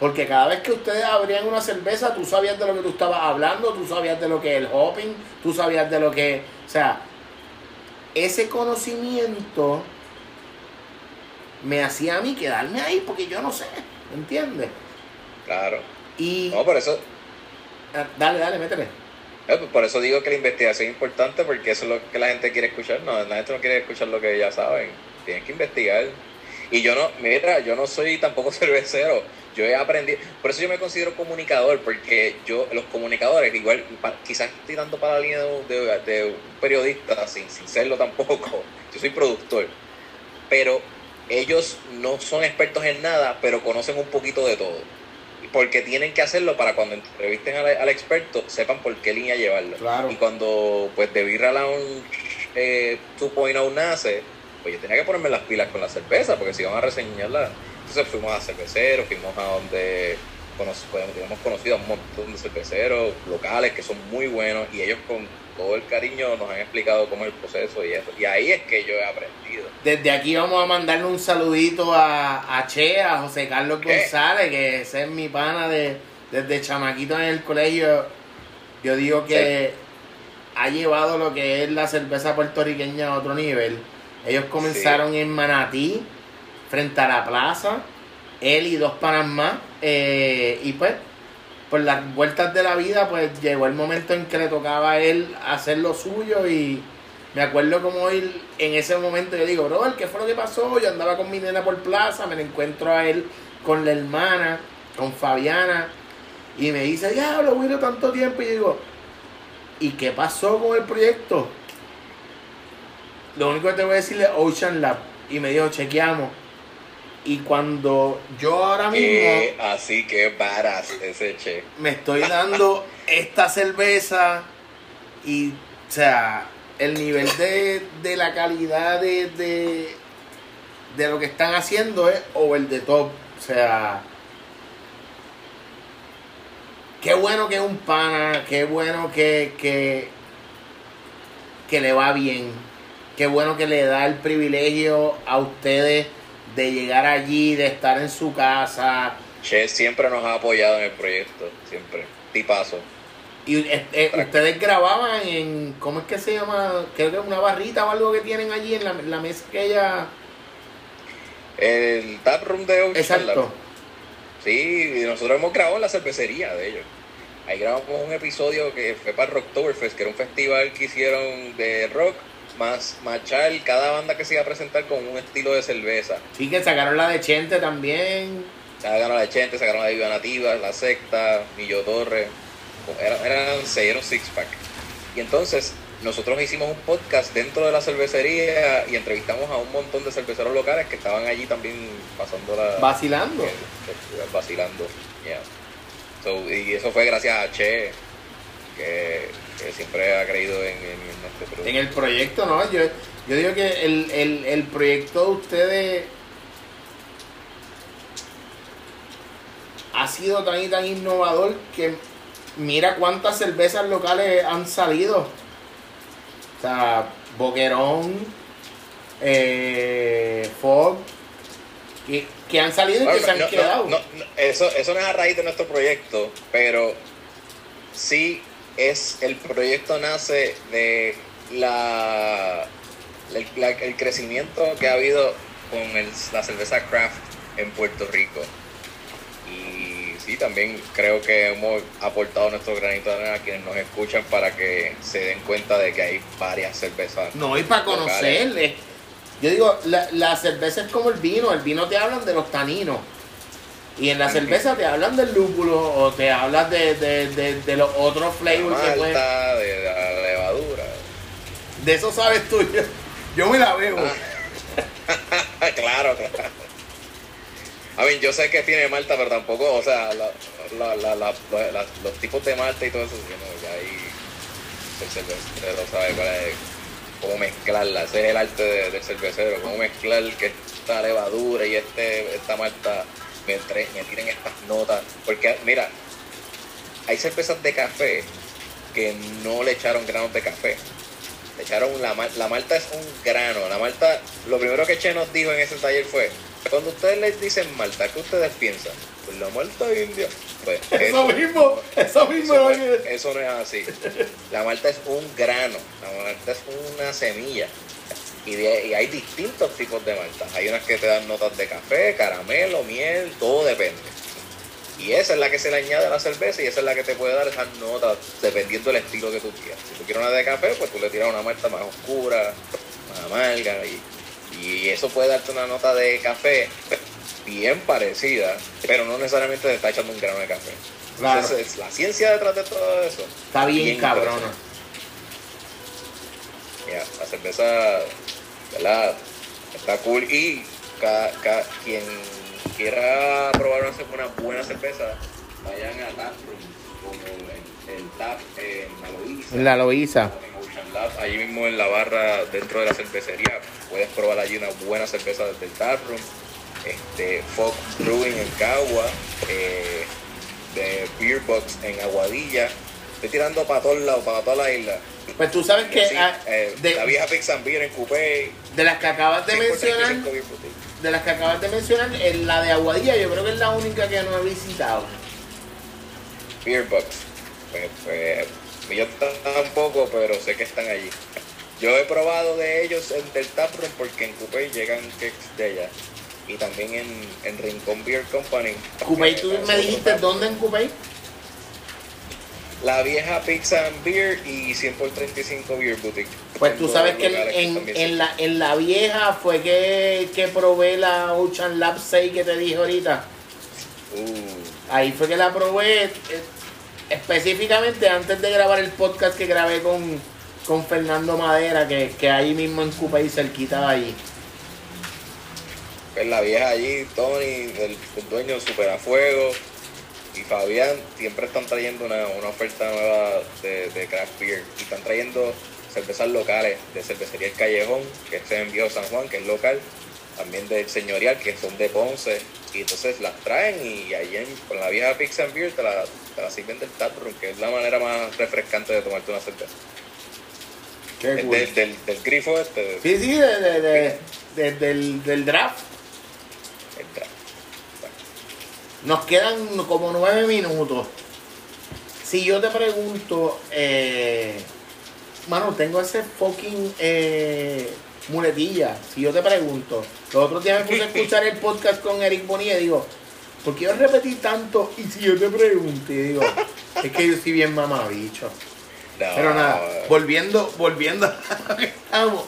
Porque cada vez que ustedes abrían una cerveza, tú sabías de lo que tú estabas hablando, tú sabías de lo que es el hopping, tú sabías de lo que... O sea, ese conocimiento me hacía a mí quedarme ahí porque yo no sé, ¿entiendes? Claro. Y... No, por eso... Ah, dale, dale, métele. Eh, pues por eso digo que la investigación es importante porque eso es lo que la gente quiere escuchar. No, la gente no quiere escuchar lo que ya saben. Tienen que investigar y yo no, mira, yo no soy tampoco cervecero. Yo he aprendido, por eso yo me considero comunicador, porque yo, los comunicadores, igual, quizás estoy dando para la línea de, un periodista, sin, sin serlo tampoco. Yo soy productor. Pero ellos no son expertos en nada, pero conocen un poquito de todo. Porque tienen que hacerlo para cuando entrevisten al, experto, sepan por qué línea llevarlo. Y cuando, pues, de Birra Lounge eh, 2.0 nace, pues yo tenía que ponerme las pilas con la cerveza, porque si iban a reseñarla, entonces fuimos a cerveceros, fuimos a donde pues, hemos conocido a un montón de cerveceros locales que son muy buenos y ellos con todo el cariño nos han explicado cómo es el proceso y eso. Y ahí es que yo he aprendido. Desde aquí vamos a mandarle un saludito a, a Che, a José Carlos González, que ese es mi pana de, desde chamaquito en el colegio. Yo digo que ha llevado lo que es la cerveza puertorriqueña a otro nivel ellos comenzaron en Manatí, frente a la plaza, él y dos panas más, eh, y pues por las vueltas de la vida, pues llegó el momento en que le tocaba a él hacer lo suyo y me acuerdo como él en ese momento yo digo, Robert, ¿qué fue lo que pasó? Yo andaba con mi nena por plaza, me encuentro a él con la hermana, con Fabiana, y me dice, diablo, Willow, tanto tiempo. Y yo digo, ¿y qué pasó con el proyecto? Lo único que te voy a decir es Ocean Lab. Y me dijo, chequeamos. Y cuando yo ahora mismo. Eh, así que varas ese che. Me estoy dando esta cerveza y, o sea, el nivel de, de la calidad de, de, de lo que están haciendo es over the top. O sea, qué bueno que es un pana, qué bueno que, que, que le va bien, qué bueno que le da el privilegio a ustedes de llegar allí, de estar en su casa. Che siempre nos ha apoyado en el proyecto, siempre. Tipazo. Y eh, eh, ustedes grababan en, ¿cómo es que se llama? Creo que es una barrita o algo que tienen allí en la, la mesa que ella... El tap room de Ocean Exacto. Sí, y nosotros hemos grabado en la cervecería de ellos. Ahí grabamos un episodio que fue para Rocktoberfest, que era un festival que hicieron de rock, más machar cada banda que se iba a presentar con un estilo de cerveza. Sí, que sacaron la de Chente también. Sacaron la de Chente, sacaron la de Viva Nativa, La Secta, Millo Torre. Eran, eran seis, six pack. Y entonces nosotros hicimos un podcast dentro de la cervecería y entrevistamos a un montón de cerveceros locales que estaban allí también pasando la... Vacilando. eh, vacilando. yeah. So, y eso fue gracias a Che, que, que siempre ha creído en, en nuestro producto. En el proyecto, ¿no? Yo, yo digo que el, el, el proyecto de ustedes ha sido tan y tan innovador que mira cuántas cervezas locales han salido. O sea, Boquerón, eh, Fog, que, que han salido y que se han no, quedado. no, no, eso, eso no es a raíz de nuestro proyecto, pero sí es el proyecto nace de la, el, la- el crecimiento que ha habido con el- la cerveza craft en Puerto Rico. Y sí, también creo que hemos aportado nuestro granito de arena a quienes nos escuchan para que se den cuenta de que hay varias cervezas. No, y para locales. conocerle. Yo digo, la, la cerveza es como el vino. El vino te hablan de los taninos. Y en la cerveza te hablan del lúpulo o te hablan de, de, de, de los otros De la flavors que pueden. malta, de la levadura. De eso sabes tú. Yo, yo me la bebo. Ah. claro, claro. A ver, yo sé que tiene malta, pero tampoco, o sea, la, los tipos de malta y todo eso, yo no, ya ahí el cervecero sabe cuál es, cómo mezclarla. Ese es el arte de- del cervecero, cómo mezclar que esta levadura y este esta malta me, entre- me tiren estas notas. Porque, mira, hay cervezas de café que no le echaron granos de café. Le echaron la, la malta es un grano. La malta, lo primero que Che nos dijo en ese taller fue, cuando ustedes les dicen malta, ¿qué ustedes piensan? Pues la malta india. Pues Eso mismo, eso mismo eso, no eso no es así. La malta es un grano, la malta es una semilla. Y, de- y hay distintos tipos de malta. Hay unas que te dan notas de café, caramelo, miel, todo depende. Y esa es la que se le añade a la cerveza y esa es la que te puede dar esas notas dependiendo del estilo que tú quieras. Si tú quieres una de café, pues tú le tiras una malta más oscura, más amarga y, y eso puede darte una nota de café bien parecida, pero no necesariamente te está echando un grano de café. Claro. Entonces, es la ciencia detrás de todo eso. Está bien, Bien cabrona. la cerveza, ¿verdad? Está cool y ca- ca- quien quiera probar una, una buena cerveza, vayan a Taproom, como el, el Tap en la Lab, allí mismo en la barra dentro de la cervecería, puedes probar allí una buena cerveza del Taproom. Este, Fox Brewing en Cagua, eh, de Beer Box en Aguadilla. Estoy tirando para todos lados, para toda la isla. Pues tú sabes que ah, eh, de, la vieja and Beer en Coupé. de las que acabas de 535 mencionar, de las que acabas de mencionar, en la de Aguadilla yo creo que es la única que no he visitado. Beer Box. Pues, pues, yo tampoco, pero sé que están allí. Yo he probado de ellos en del Taproom porque en Coupé llegan cakes de allá. Y también en, en Rincón Beer Company. Cupey, tú me dijiste dónde en Cupey? La vieja Pizza and Beer y 100 por 35 Beer Boutique. Pues tú sabes que en, la, en la vieja fue que, que probé la Ocean Lab 6 que te dije ahorita. Uh, Ahí fue que la probé eh, específicamente antes de grabar el podcast que grabé con, con Fernando Madera, que, que ahí mismo en Cupa y cerquita de ahí. pues la vieja allí, Tony, el, el dueño de Super a Fuego y Fabián siempre están trayendo una, una oferta nueva de, de craft beer. Y están trayendo cervezas locales de cervecería El Callejón, que es en Viejo San Juan, que es local, también del Señorial, que son de Ponce, y entonces las traen y ahí en, con la vieja Pix and Beer te la, te la sirven del taproom, que es la manera más refrescante de tomarte una cerveza. Qué del, del, del grifo este, Sí, sí, de, de- de- de- del, del draft. el tra- Nos quedan como nueve minutos. Si yo te pregunto, eh, mano, tengo ese fucking eh, muletilla. Si yo te pregunto, los otros días me puse a escuchar el podcast con Eric Bonilla y digo, ¿por qué yo repetí tanto? Y si yo te pregunto, y digo, es que yo soy bien mamabicho. No, Pero nada, volviendo, volviendo a lo que estamos.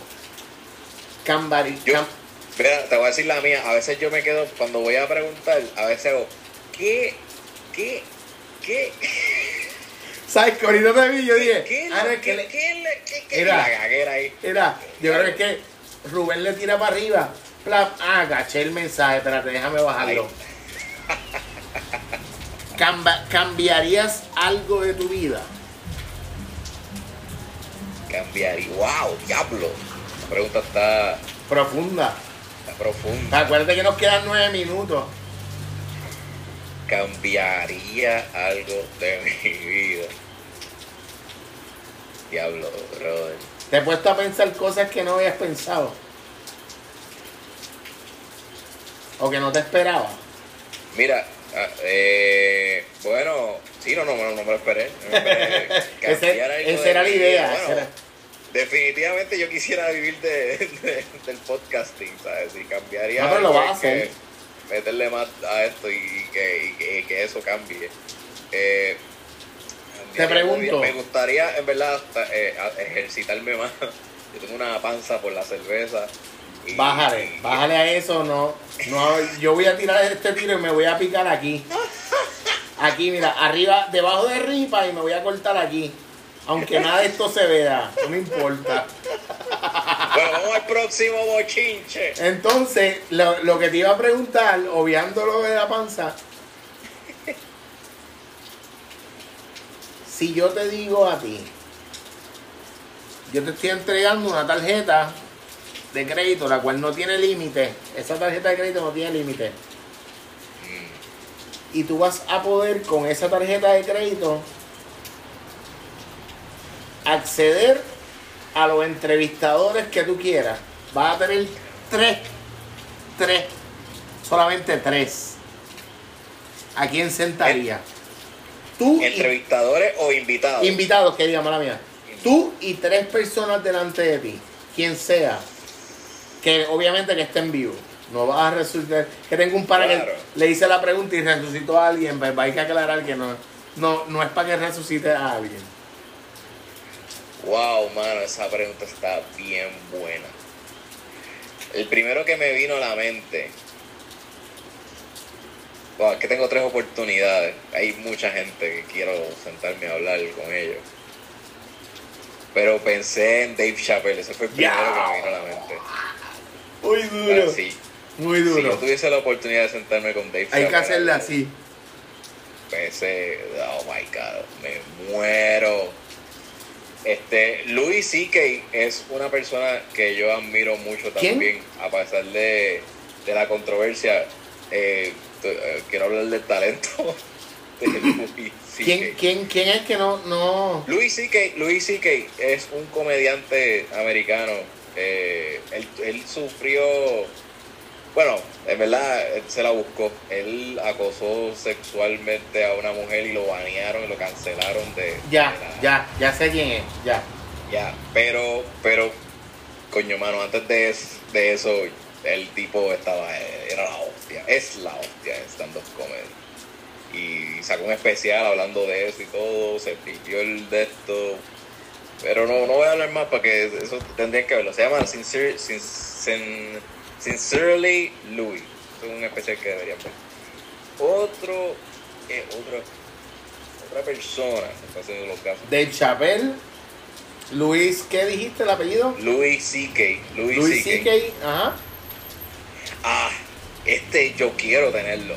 Cambari, Yo- cam- Mira, te voy a decir la mía. A veces yo me quedo, cuando voy a preguntar, a veces hago, ¿qué? ¿Qué? ¿Qué? ¿Sabes ahorita te vi? Yo dije, ¿Qué? ah, no, ¿Qué? es que le- ¿Qué? ¿Qué? ¿Qué? Era. La ahí. Mira, yo creo que es que Rubén le tira para arriba. Plap, ah, caché el mensaje, espérate, déjame bajarlo. Camba- ¿Cambiarías algo de tu vida? Cambiaría. ¡Wow! ¡Diablo! La pregunta está, Profunda. está profunda. Acuérdate que nos quedan nueve minutos. Cambiaría algo de mi vida. Diablo, brother. Te he puesto a pensar cosas que no habías pensado. O que no te esperaba. Mira, ah, eh, bueno, sí, no, no, no, no me lo esperé. No me esperé. Ese- algo esa era la idea, esa era- definitivamente yo quisiera vivir de, de- del podcasting, ¿sabes? Y cambiaría No, pero lo vas a que hacer. Meterle más a esto y que, y que, y que eso cambie. Eh, Te pregunto. Me gustaría, en verdad, hasta, eh, ejercitarme más. Yo tengo una panza por la cerveza. y- Bájale, bájale a eso, no, no, yo voy a tirar este tiro y me voy a picar aquí. Aquí, mira, arriba, debajo de ripa y me voy a cortar aquí. Aunque nada de esto se vea, no me importa. Bueno, vamos al próximo bochinche. Entonces, lo, lo que te iba a preguntar, obviando lo de la panza, si yo te digo a ti, yo te estoy entregando una tarjeta de crédito, la cual no tiene límite, esa tarjeta de crédito no tiene límite, y tú vas a poder con esa tarjeta de crédito acceder a los entrevistadores que tú quieras. Vas a tener tres, tres, solamente tres. ¿A quién sentaría? Tú y ¿Entrevistadores o invitados? invitados, que diga mala mía. Tú y tres personas delante de ti. Quien sea. Que obviamente que esté en vivo. No vas a resultar. Que tengo un para Claro. que le hice la pregunta y resucitó a alguien. Pues hay que aclarar que no, no, no es para que resucite a alguien. Wow, mano, esa pregunta está bien buena. El primero que me vino a la mente. Wow, es que tengo tres oportunidades. Hay mucha gente que quiero sentarme a hablar con ellos. Pero pensé en Dave Chappelle, ese fue el primero que me vino a la mente. Muy duro. Sí. Muy Si yo duro. tuviese la oportunidad de sentarme con Dave Hay que hacerla así. Pensé, oh my god, me muero. Este, Louis C.K. es una persona que yo admiro mucho ¿Quién? también, a pesar de, de la controversia. Eh, eh, quiero hablar del talento de Louis. ¿Quién, quién, ¿Quién es que no, no? Louis C.K. Louis C.K. es un comediante americano. eh, él, él sufrió, bueno, en verdad él se la buscó. Él acosó sexualmente a una mujer y lo banearon y lo cancelaron de. Ya, de la- ya, ya sé quién es. Ya. Ya, pero, pero, coño, mano, antes de, es- de eso, el tipo estaba, era la hostia, es la hostia de stand-up comedy. Y sacó un especial hablando de eso y todo, se pidió el de esto. Pero no, no voy a hablar más porque eso tendrían que verlo. Se llama Sincerely Louis. Es un especial que deberían ver. Otro, eh, otro, otra persona está haciendo los casos. De Chapel, Luis, ¿qué dijiste el apellido? Louis C.K. Luis C.K. C.K. Ajá. Ah, este yo quiero tenerlo.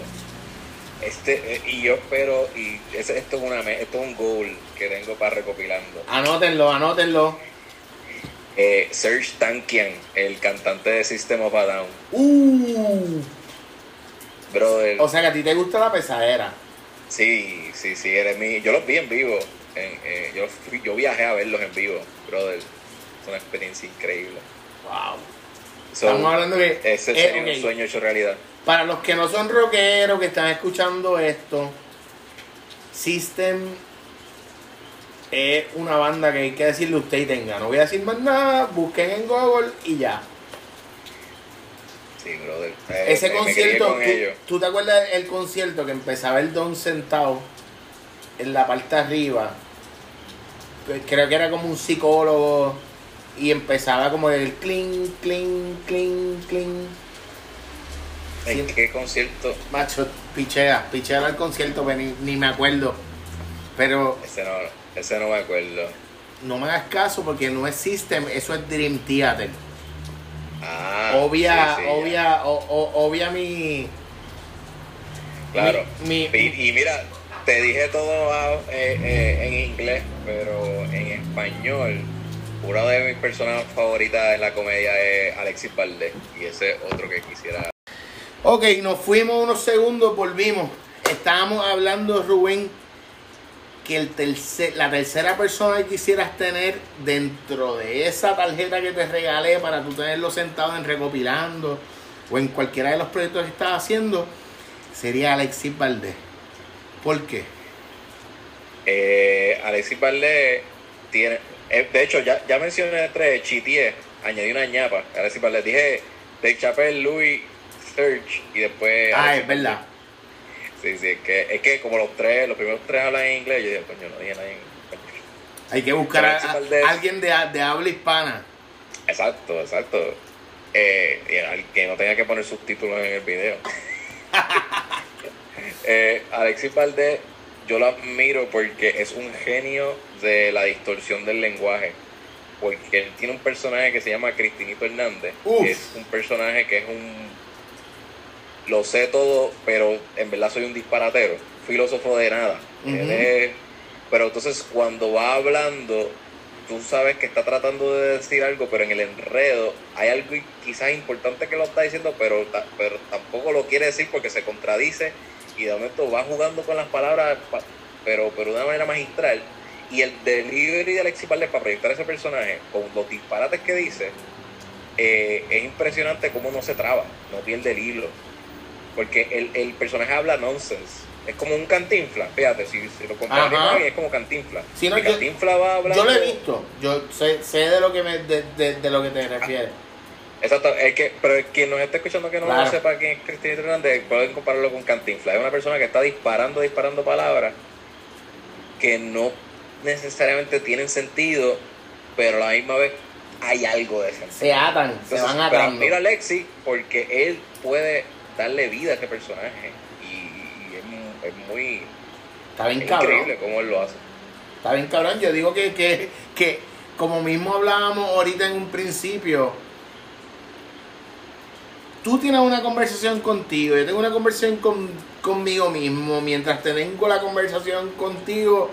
Este, eh, y yo espero, y ese- esto, es una, esto es un goal que tengo para recopilarlo. Anótenlo, anótenlo. Eh, Serge Tankian, el cantante de System of a Down. Uh. Brother, O sea que a ti te gusta la pesadera. sí, sí, sí, eres mi. Yo los vi en vivo. en- eh, yo, fui- yo viajé a verlos en vivo, brother. Es una experiencia increíble. Wow. So, Estamos hablando que. ese sería ok. un sueño hecho realidad. Para los que no son rockeros, que están escuchando esto, System es una banda que hay que decirle usted y tenga. No voy a decir más nada, busquen en Google y ya. Sí, brother. Eh, Ese me- me crié concierto, con ¿tú, ellos. tú te acuerdas el concierto que empezaba el Don sentado en la parte de arriba? Creo que era como un psicólogo y empezaba como el clink, clink, clink, clink. ¿En Sí. qué concierto? Macho, pichea, pichea el concierto, ni, ni me acuerdo. Pero Ese no, ese no me acuerdo. no me hagas caso porque no es System, eso es Dream Theater. Ah, obvia, sí, sí, ya. obvia, o- o- obvia mi. Claro. mi- mi- y, y mira, te dije todo ah, eh, eh, en inglés, pero en español, una de mis personas favoritas en la comedia es Alexis Valdés. Y ese es otro que quisiera. Ok, nos fuimos unos segundos, volvimos. Estábamos hablando, Rubén, que el tercer, la tercera persona que quisieras tener dentro de esa tarjeta que te regalé para tú tenerlo sentado en recopilando o en cualquiera de los proyectos que estás haciendo, sería Alexis Valdés. ¿Por qué? Eh, Alexis Valdés tiene. eh, de hecho, ya, ya mencioné tres, chitié, añadí una ñapa. Alexis Valdés dije Dave Chappelle, Louis, Search y después. Ah, Alexis es verdad. Sí, sí, es que, es que como los tres, los primeros tres hablan en inglés, yo dije, coño, no dije nada en español. Hay que buscar a, Alexis a- alguien de, de habla hispana. Exacto, exacto. Eh, que no tenga que poner subtítulos en el video. eh, Alexis Valdés, yo lo admiro porque es un genio de la distorsión del lenguaje. Porque él tiene un personaje que se llama Cristinito Hernández. Que es un personaje que es un. Lo sé todo, pero en verdad soy un disparatero. Filósofo de nada. Pero entonces cuando va hablando, tú sabes que está tratando de decir algo, pero en el enredo hay algo quizás importante que lo está diciendo, pero, pero tampoco lo quiere decir porque se contradice y de momento va jugando con las palabras, pa- pero, pero de una manera magistral. Y el delivery de Alexis Valdés para proyectar ese personaje, con los disparates que dice, eh, es impresionante cómo no se traba, no pierde el hilo. Porque el, el personaje habla nonsense. Es como un cantinfla, fíjate, si, si lo ahí, es como cantinfla. Sí, no, yo- cantinfla va hablando. Yo lo he visto, yo sé, sé de lo que me, de, de- de lo que te refieres. Exacto, es que, pero quien nos está escuchando que no Claro. lo sepa quién es Cristina Hernández, pueden compararlo con Cantinflas. Es una persona que está disparando, disparando palabras que no necesariamente tienen sentido, pero a la misma vez hay algo de sentido. Se atan, se van pero atando. admiro a Alexi porque él puede darle vida a ese personaje y, y es, es muy Está bien es cabrón. increíble cómo él lo hace. Está bien cabrón. Yo digo que, que, que como mismo hablábamos ahorita en un principio, tú tienes una conversación contigo, yo tengo una conversación con, conmigo mismo, mientras tengo la conversación contigo,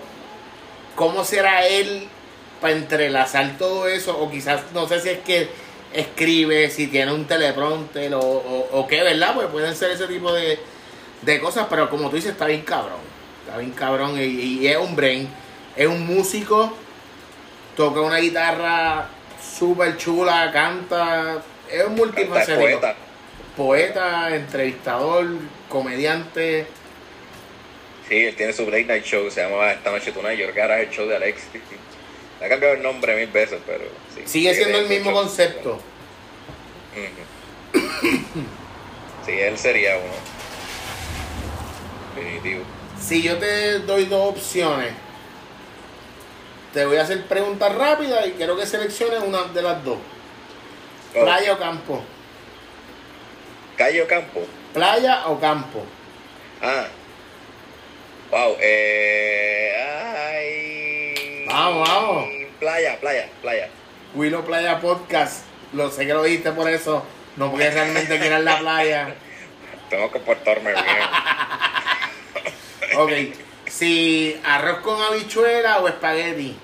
¿cómo será él para entrelazar todo eso? O quizás, no sé si es que escribe, si tiene un teleprompter o, o, o qué, ¿verdad? Pues pueden ser ese tipo de, de cosas, pero como tú dices, está bien cabrón. Está bien cabrón y, y es un brain, es un músico, toca una guitarra súper chula, canta, es un multifacético. poeta. Poeta, entrevistador, comediante. Sí, él tiene su Late Night Show, se llama Esta Noche Tonight. Yo creo que ahora es el show de Alexis. Ha cambiado el nombre mil veces, pero sí. Sigue siendo el mismo concepto. Ujú. Sí, él sería uno. Definitivo. Si yo te doy dos opciones, te voy a hacer preguntas rápidas y quiero que selecciones una de las dos. Oh, Playa o campo. Calle o campo. Playa o campo. Ah. Wow. Eh, ay. Vamos, vamos. Playa, playa, playa. Willow Playa Podcast. Lo sé que lo dijiste por eso. No porque realmente quieras la playa. Tengo que portarme bien. Ok. Si arroz con habichuela o espagueti.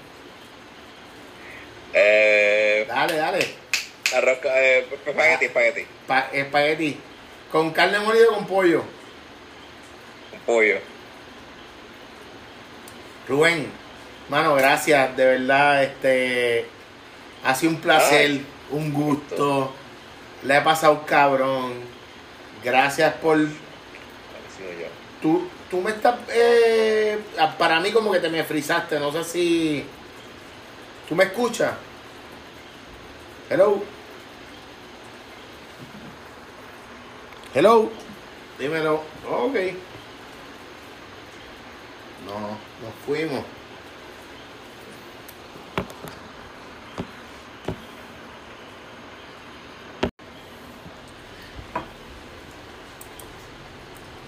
eh, Dale, dale. arroz, eh, espagueti, espagueti. Pa- espagueti. Con carne molida o con pollo. Un pollo. Rubén, mano, gracias, de verdad, este ha sido un placer, Ay. un gusto, le he pasado cabrón, gracias por, tú, tú me estás, eh, para mí como que te me frizaste, no sé si, tú me escuchas, hello, hello, dímelo, ok, no, nos fuimos.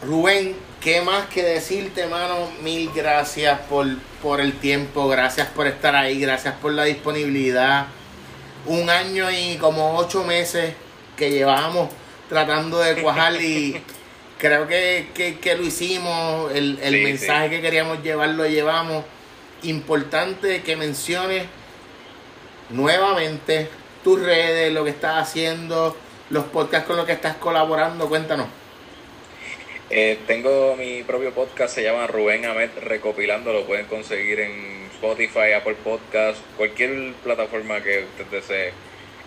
Rubén, ¿qué más que decirte, mano? Mil gracias por, por el tiempo, gracias por estar ahí, gracias por la disponibilidad. Un año y como ocho meses que llevamos tratando de cuajar y creo que, que- que lo hicimos, el, el Sí, mensaje que queríamos llevar lo llevamos. Importante que menciones nuevamente tus redes, lo que estás haciendo, los podcasts con los que estás colaborando, cuéntanos. Eh, tengo mi propio podcast, se llama Rubén Ahmed Recopilando, lo pueden conseguir en Spotify, Apple Podcast, cualquier plataforma que usted desee.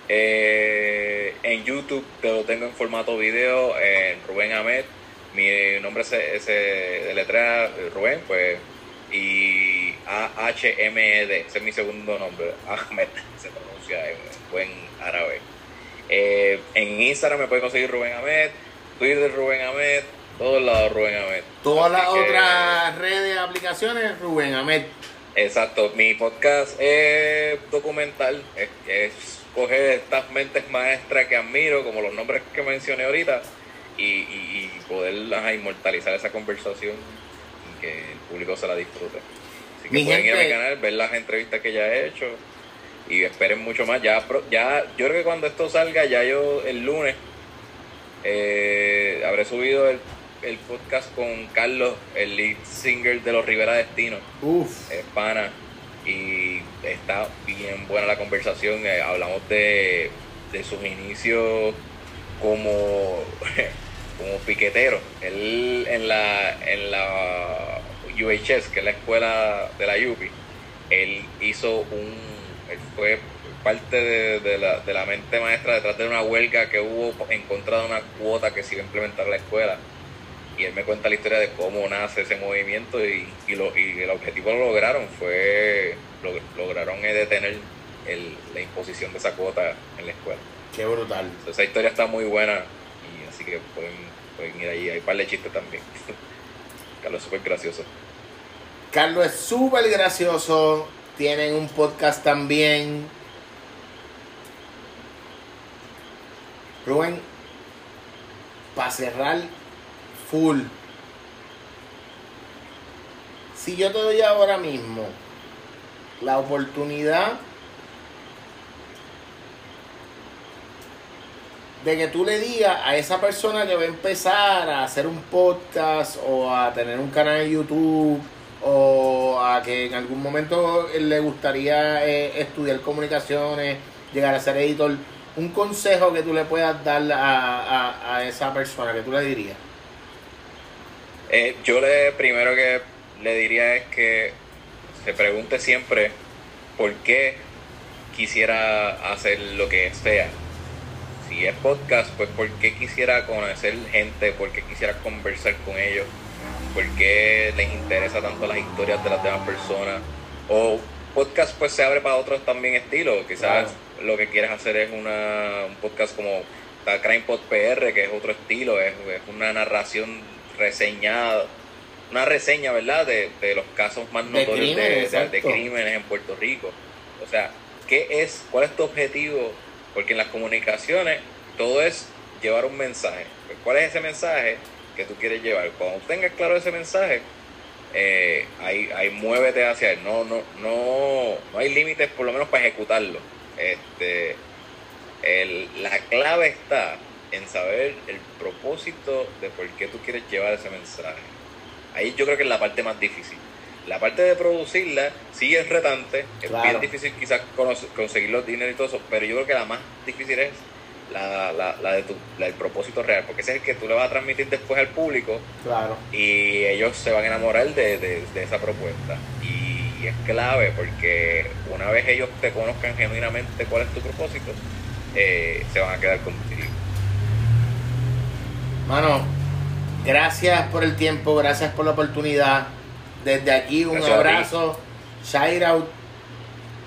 Eh, en YouTube te lo tengo en formato video, Rubén Ahmed, mi nombre se, se deletrea eh, Rubén, pues, y A-H-M-E-D, ese es mi segundo nombre, Ahmed, se pronuncia en buen árabe. Eh, en Instagram me pueden conseguir Rubén Ahmed, Twitter Rubén Ahmed, todos lados Rubén Ahmed. Todas las que, otras redes, aplicaciones, Rubén Ahmed. Exacto, mi podcast es documental, es, es coger estas mentes maestras que admiro, como los nombres que mencioné ahorita, y, y, y poder ajá, inmortalizar esa conversación y que el público se la disfrute. Así que Mi pueden ir a mi canal, ver las entrevistas que ya he hecho y esperen mucho más. Ya, ya yo creo que cuando esto salga, ya yo el lunes eh, habré subido el, el podcast con Carlos, el lead singer de los Rivera Destino Uf. es pana y está bien buena la conversación. eh, hablamos de, de sus inicios como, como piquetero. Él en la, en la UHS, que es la escuela de la UPI, él hizo un. Él fue parte de, de la, de la mente maestra detrás de una huelga que hubo en contra de una cuota que se iba a implementar en la escuela y él me cuenta la historia de cómo nace ese movimiento y, y, lo, y el objetivo lo lograron fue lo- lograron detener el- la imposición de esa cuota en la escuela Qué brutal. Entonces, esa historia está muy buena y así que pueden, pueden ir ahí hay un par de chistes también Carlos es súper gracioso Carlos es súper gracioso. Tienen un podcast también. Rubén, para cerrar full. Si yo te doy ahora mismo la oportunidad de que tú le digas a esa persona que va a empezar a hacer un podcast o a tener un canal de YouTube o a que en algún momento le gustaría eh, estudiar comunicaciones, llegar a ser editor, un consejo que tú le puedas dar a, a- a esa persona, que tú le dirías. Eh, yo le primero que le diría es que se pregunte siempre por qué quisiera hacer lo que sea. Si es podcast, pues por qué quisiera conocer gente, por qué quisiera conversar con ellos, por qué les interesa tanto las historias de las demás personas. O podcast pues se abre para otros también estilos. Quizás lo que quieres hacer es una, un podcast como está Crime Pod PR, que es otro estilo, es, es una narración reseñada una reseña, ¿verdad? De, de los casos más notorios de, crímenes, de- de exacto. crímenes en Puerto Rico. O sea, ¿qué es, cuál es tu objetivo? Porque en las comunicaciones todo es llevar un mensaje. Pues, ¿Cuál es ese mensaje que tú quieres llevar? Cuando tengas claro ese mensaje, eh, ahí, ahí muévete hacia él. No, no, no, no hay límites por lo menos para ejecutarlo. Este, el- la clave está en saber el propósito de por qué tú quieres llevar ese mensaje. Ahí yo creo que es la parte más difícil. La parte de producirla sí es retante, es Claro. bien difícil quizás conseguir los dineros y todo eso, pero yo creo que la más difícil es la, la, la de tu, la del propósito real, porque ese es el que tú le vas a transmitir después al público Claro. y ellos se van a enamorar de, de- de esa propuesta. Y es clave porque una vez ellos te conozcan genuinamente cuál es tu propósito, eh, se van a quedar contigo. Mano, gracias por el tiempo, gracias por la oportunidad. Desde aquí un Gracias abrazo, shout out,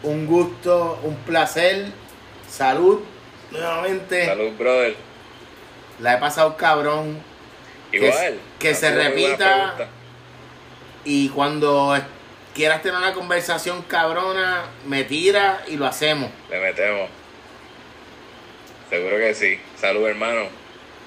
un gusto, un placer, salud nuevamente. Salud, brother. La he pasado cabrón Igual. que Han se repita. y cuando quieras tener una conversación cabrona, me tira y lo hacemos. Le metemos. Seguro que sí. Salud, hermano.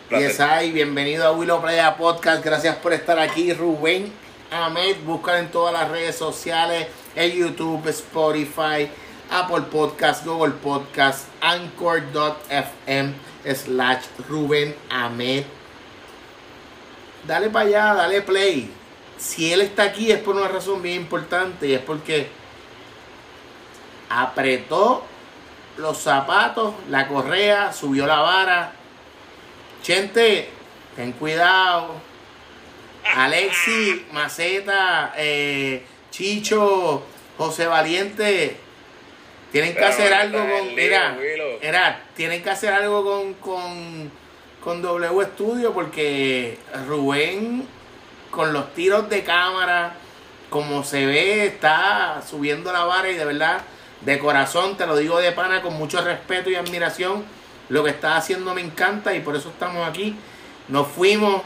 Placer. Yes, ay, bienvenido a Willow Playa Podcast. Gracias por estar aquí, Rubén Ahmed. Buscan en todas las redes sociales, en YouTube, Spotify, Apple Podcast, Google Podcast, Anchor.fm slash Rubén Ahmed. Dale para allá, dale play. Si él está aquí es por una razón bien importante es porque apretó los zapatos, la correa, subió la vara. Chente, ten cuidado. Alexi, Maceta, eh, Chicho, José Valiente, tienen que hacer algo con. mira, tienen que hacer algo con, con, con W Studio porque Rubén, con los tiros de cámara, como se ve, está subiendo la vara y de verdad, de corazón, te lo digo de pana, con mucho respeto y admiración. Lo que está haciendo me encanta y por eso estamos aquí. Nos fuimos,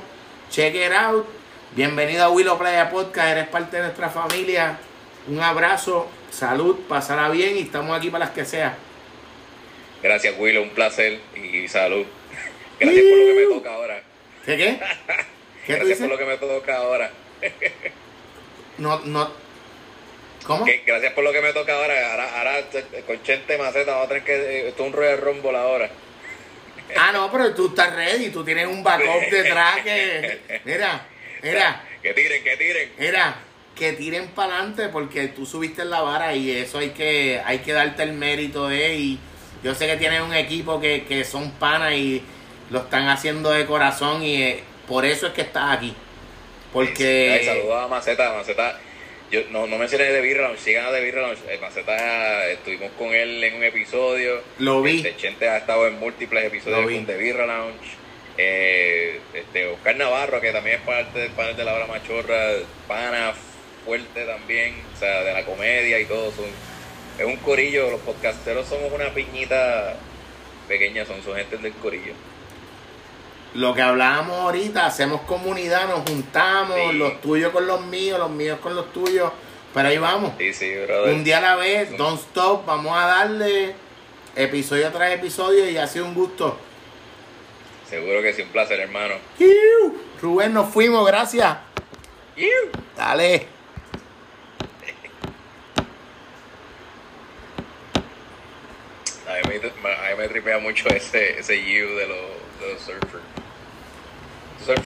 check it out. Bienvenido a Willow Playa Podcast, eres parte de nuestra familia. Un abrazo, salud, pasará bien y estamos aquí para las que sea. Gracias, Willow. Un placer y salud. Gracias por lo que me toca ahora. ¿Qué qué? ¿Qué Gracias por lo que me toca ahora. No, no. ¿Cómo? Que gracias por lo que me toca ahora. Ahora, ahora eh, con Chente Maceta vamos a tener que. eh, Esto es un Royal Rumble ahora. Ah, no, pero tú estás ready, tú tienes un backup detrás que. Mira, mira, Que tiren, que tiren. mira, que tiren para adelante porque tú subiste la vara y eso hay que, hay que darte el mérito de. Y yo sé que tienes un equipo que, que son panas y lo están haciendo de corazón y eh, por eso es que estás aquí. Porque. Ay, saludos a Maceta. Maceta. Yo no, no mencioné de Beer Lounge, sigan a The Beer Lounge. Eh, Maceta, estuvimos con él en un episodio. Lo vi. Este, Chente ha estado en múltiples episodios con The Beer Lounge. Eh, este, Oscar Navarro, que también es parte del panel de la hora machorra, pana fuerte también, o sea, de la comedia y todo. Son, es un corillo, los podcasteros somos una piñita pequeña, son, son gente del corillo. Lo que hablábamos ahorita, hacemos comunidad, nos juntamos, Sí. los tuyos con los míos, los míos con los tuyos, pero ahí vamos. Sí, sí, brother. Un día a la vez, don't stop, vamos a darle episodio tras episodio y ha sido un gusto. Seguro que sí, un placer, hermano. Rubén, nos fuimos, gracias. Dale. A mí me, a mí me tripea mucho ese, ese you de los, de los surfers.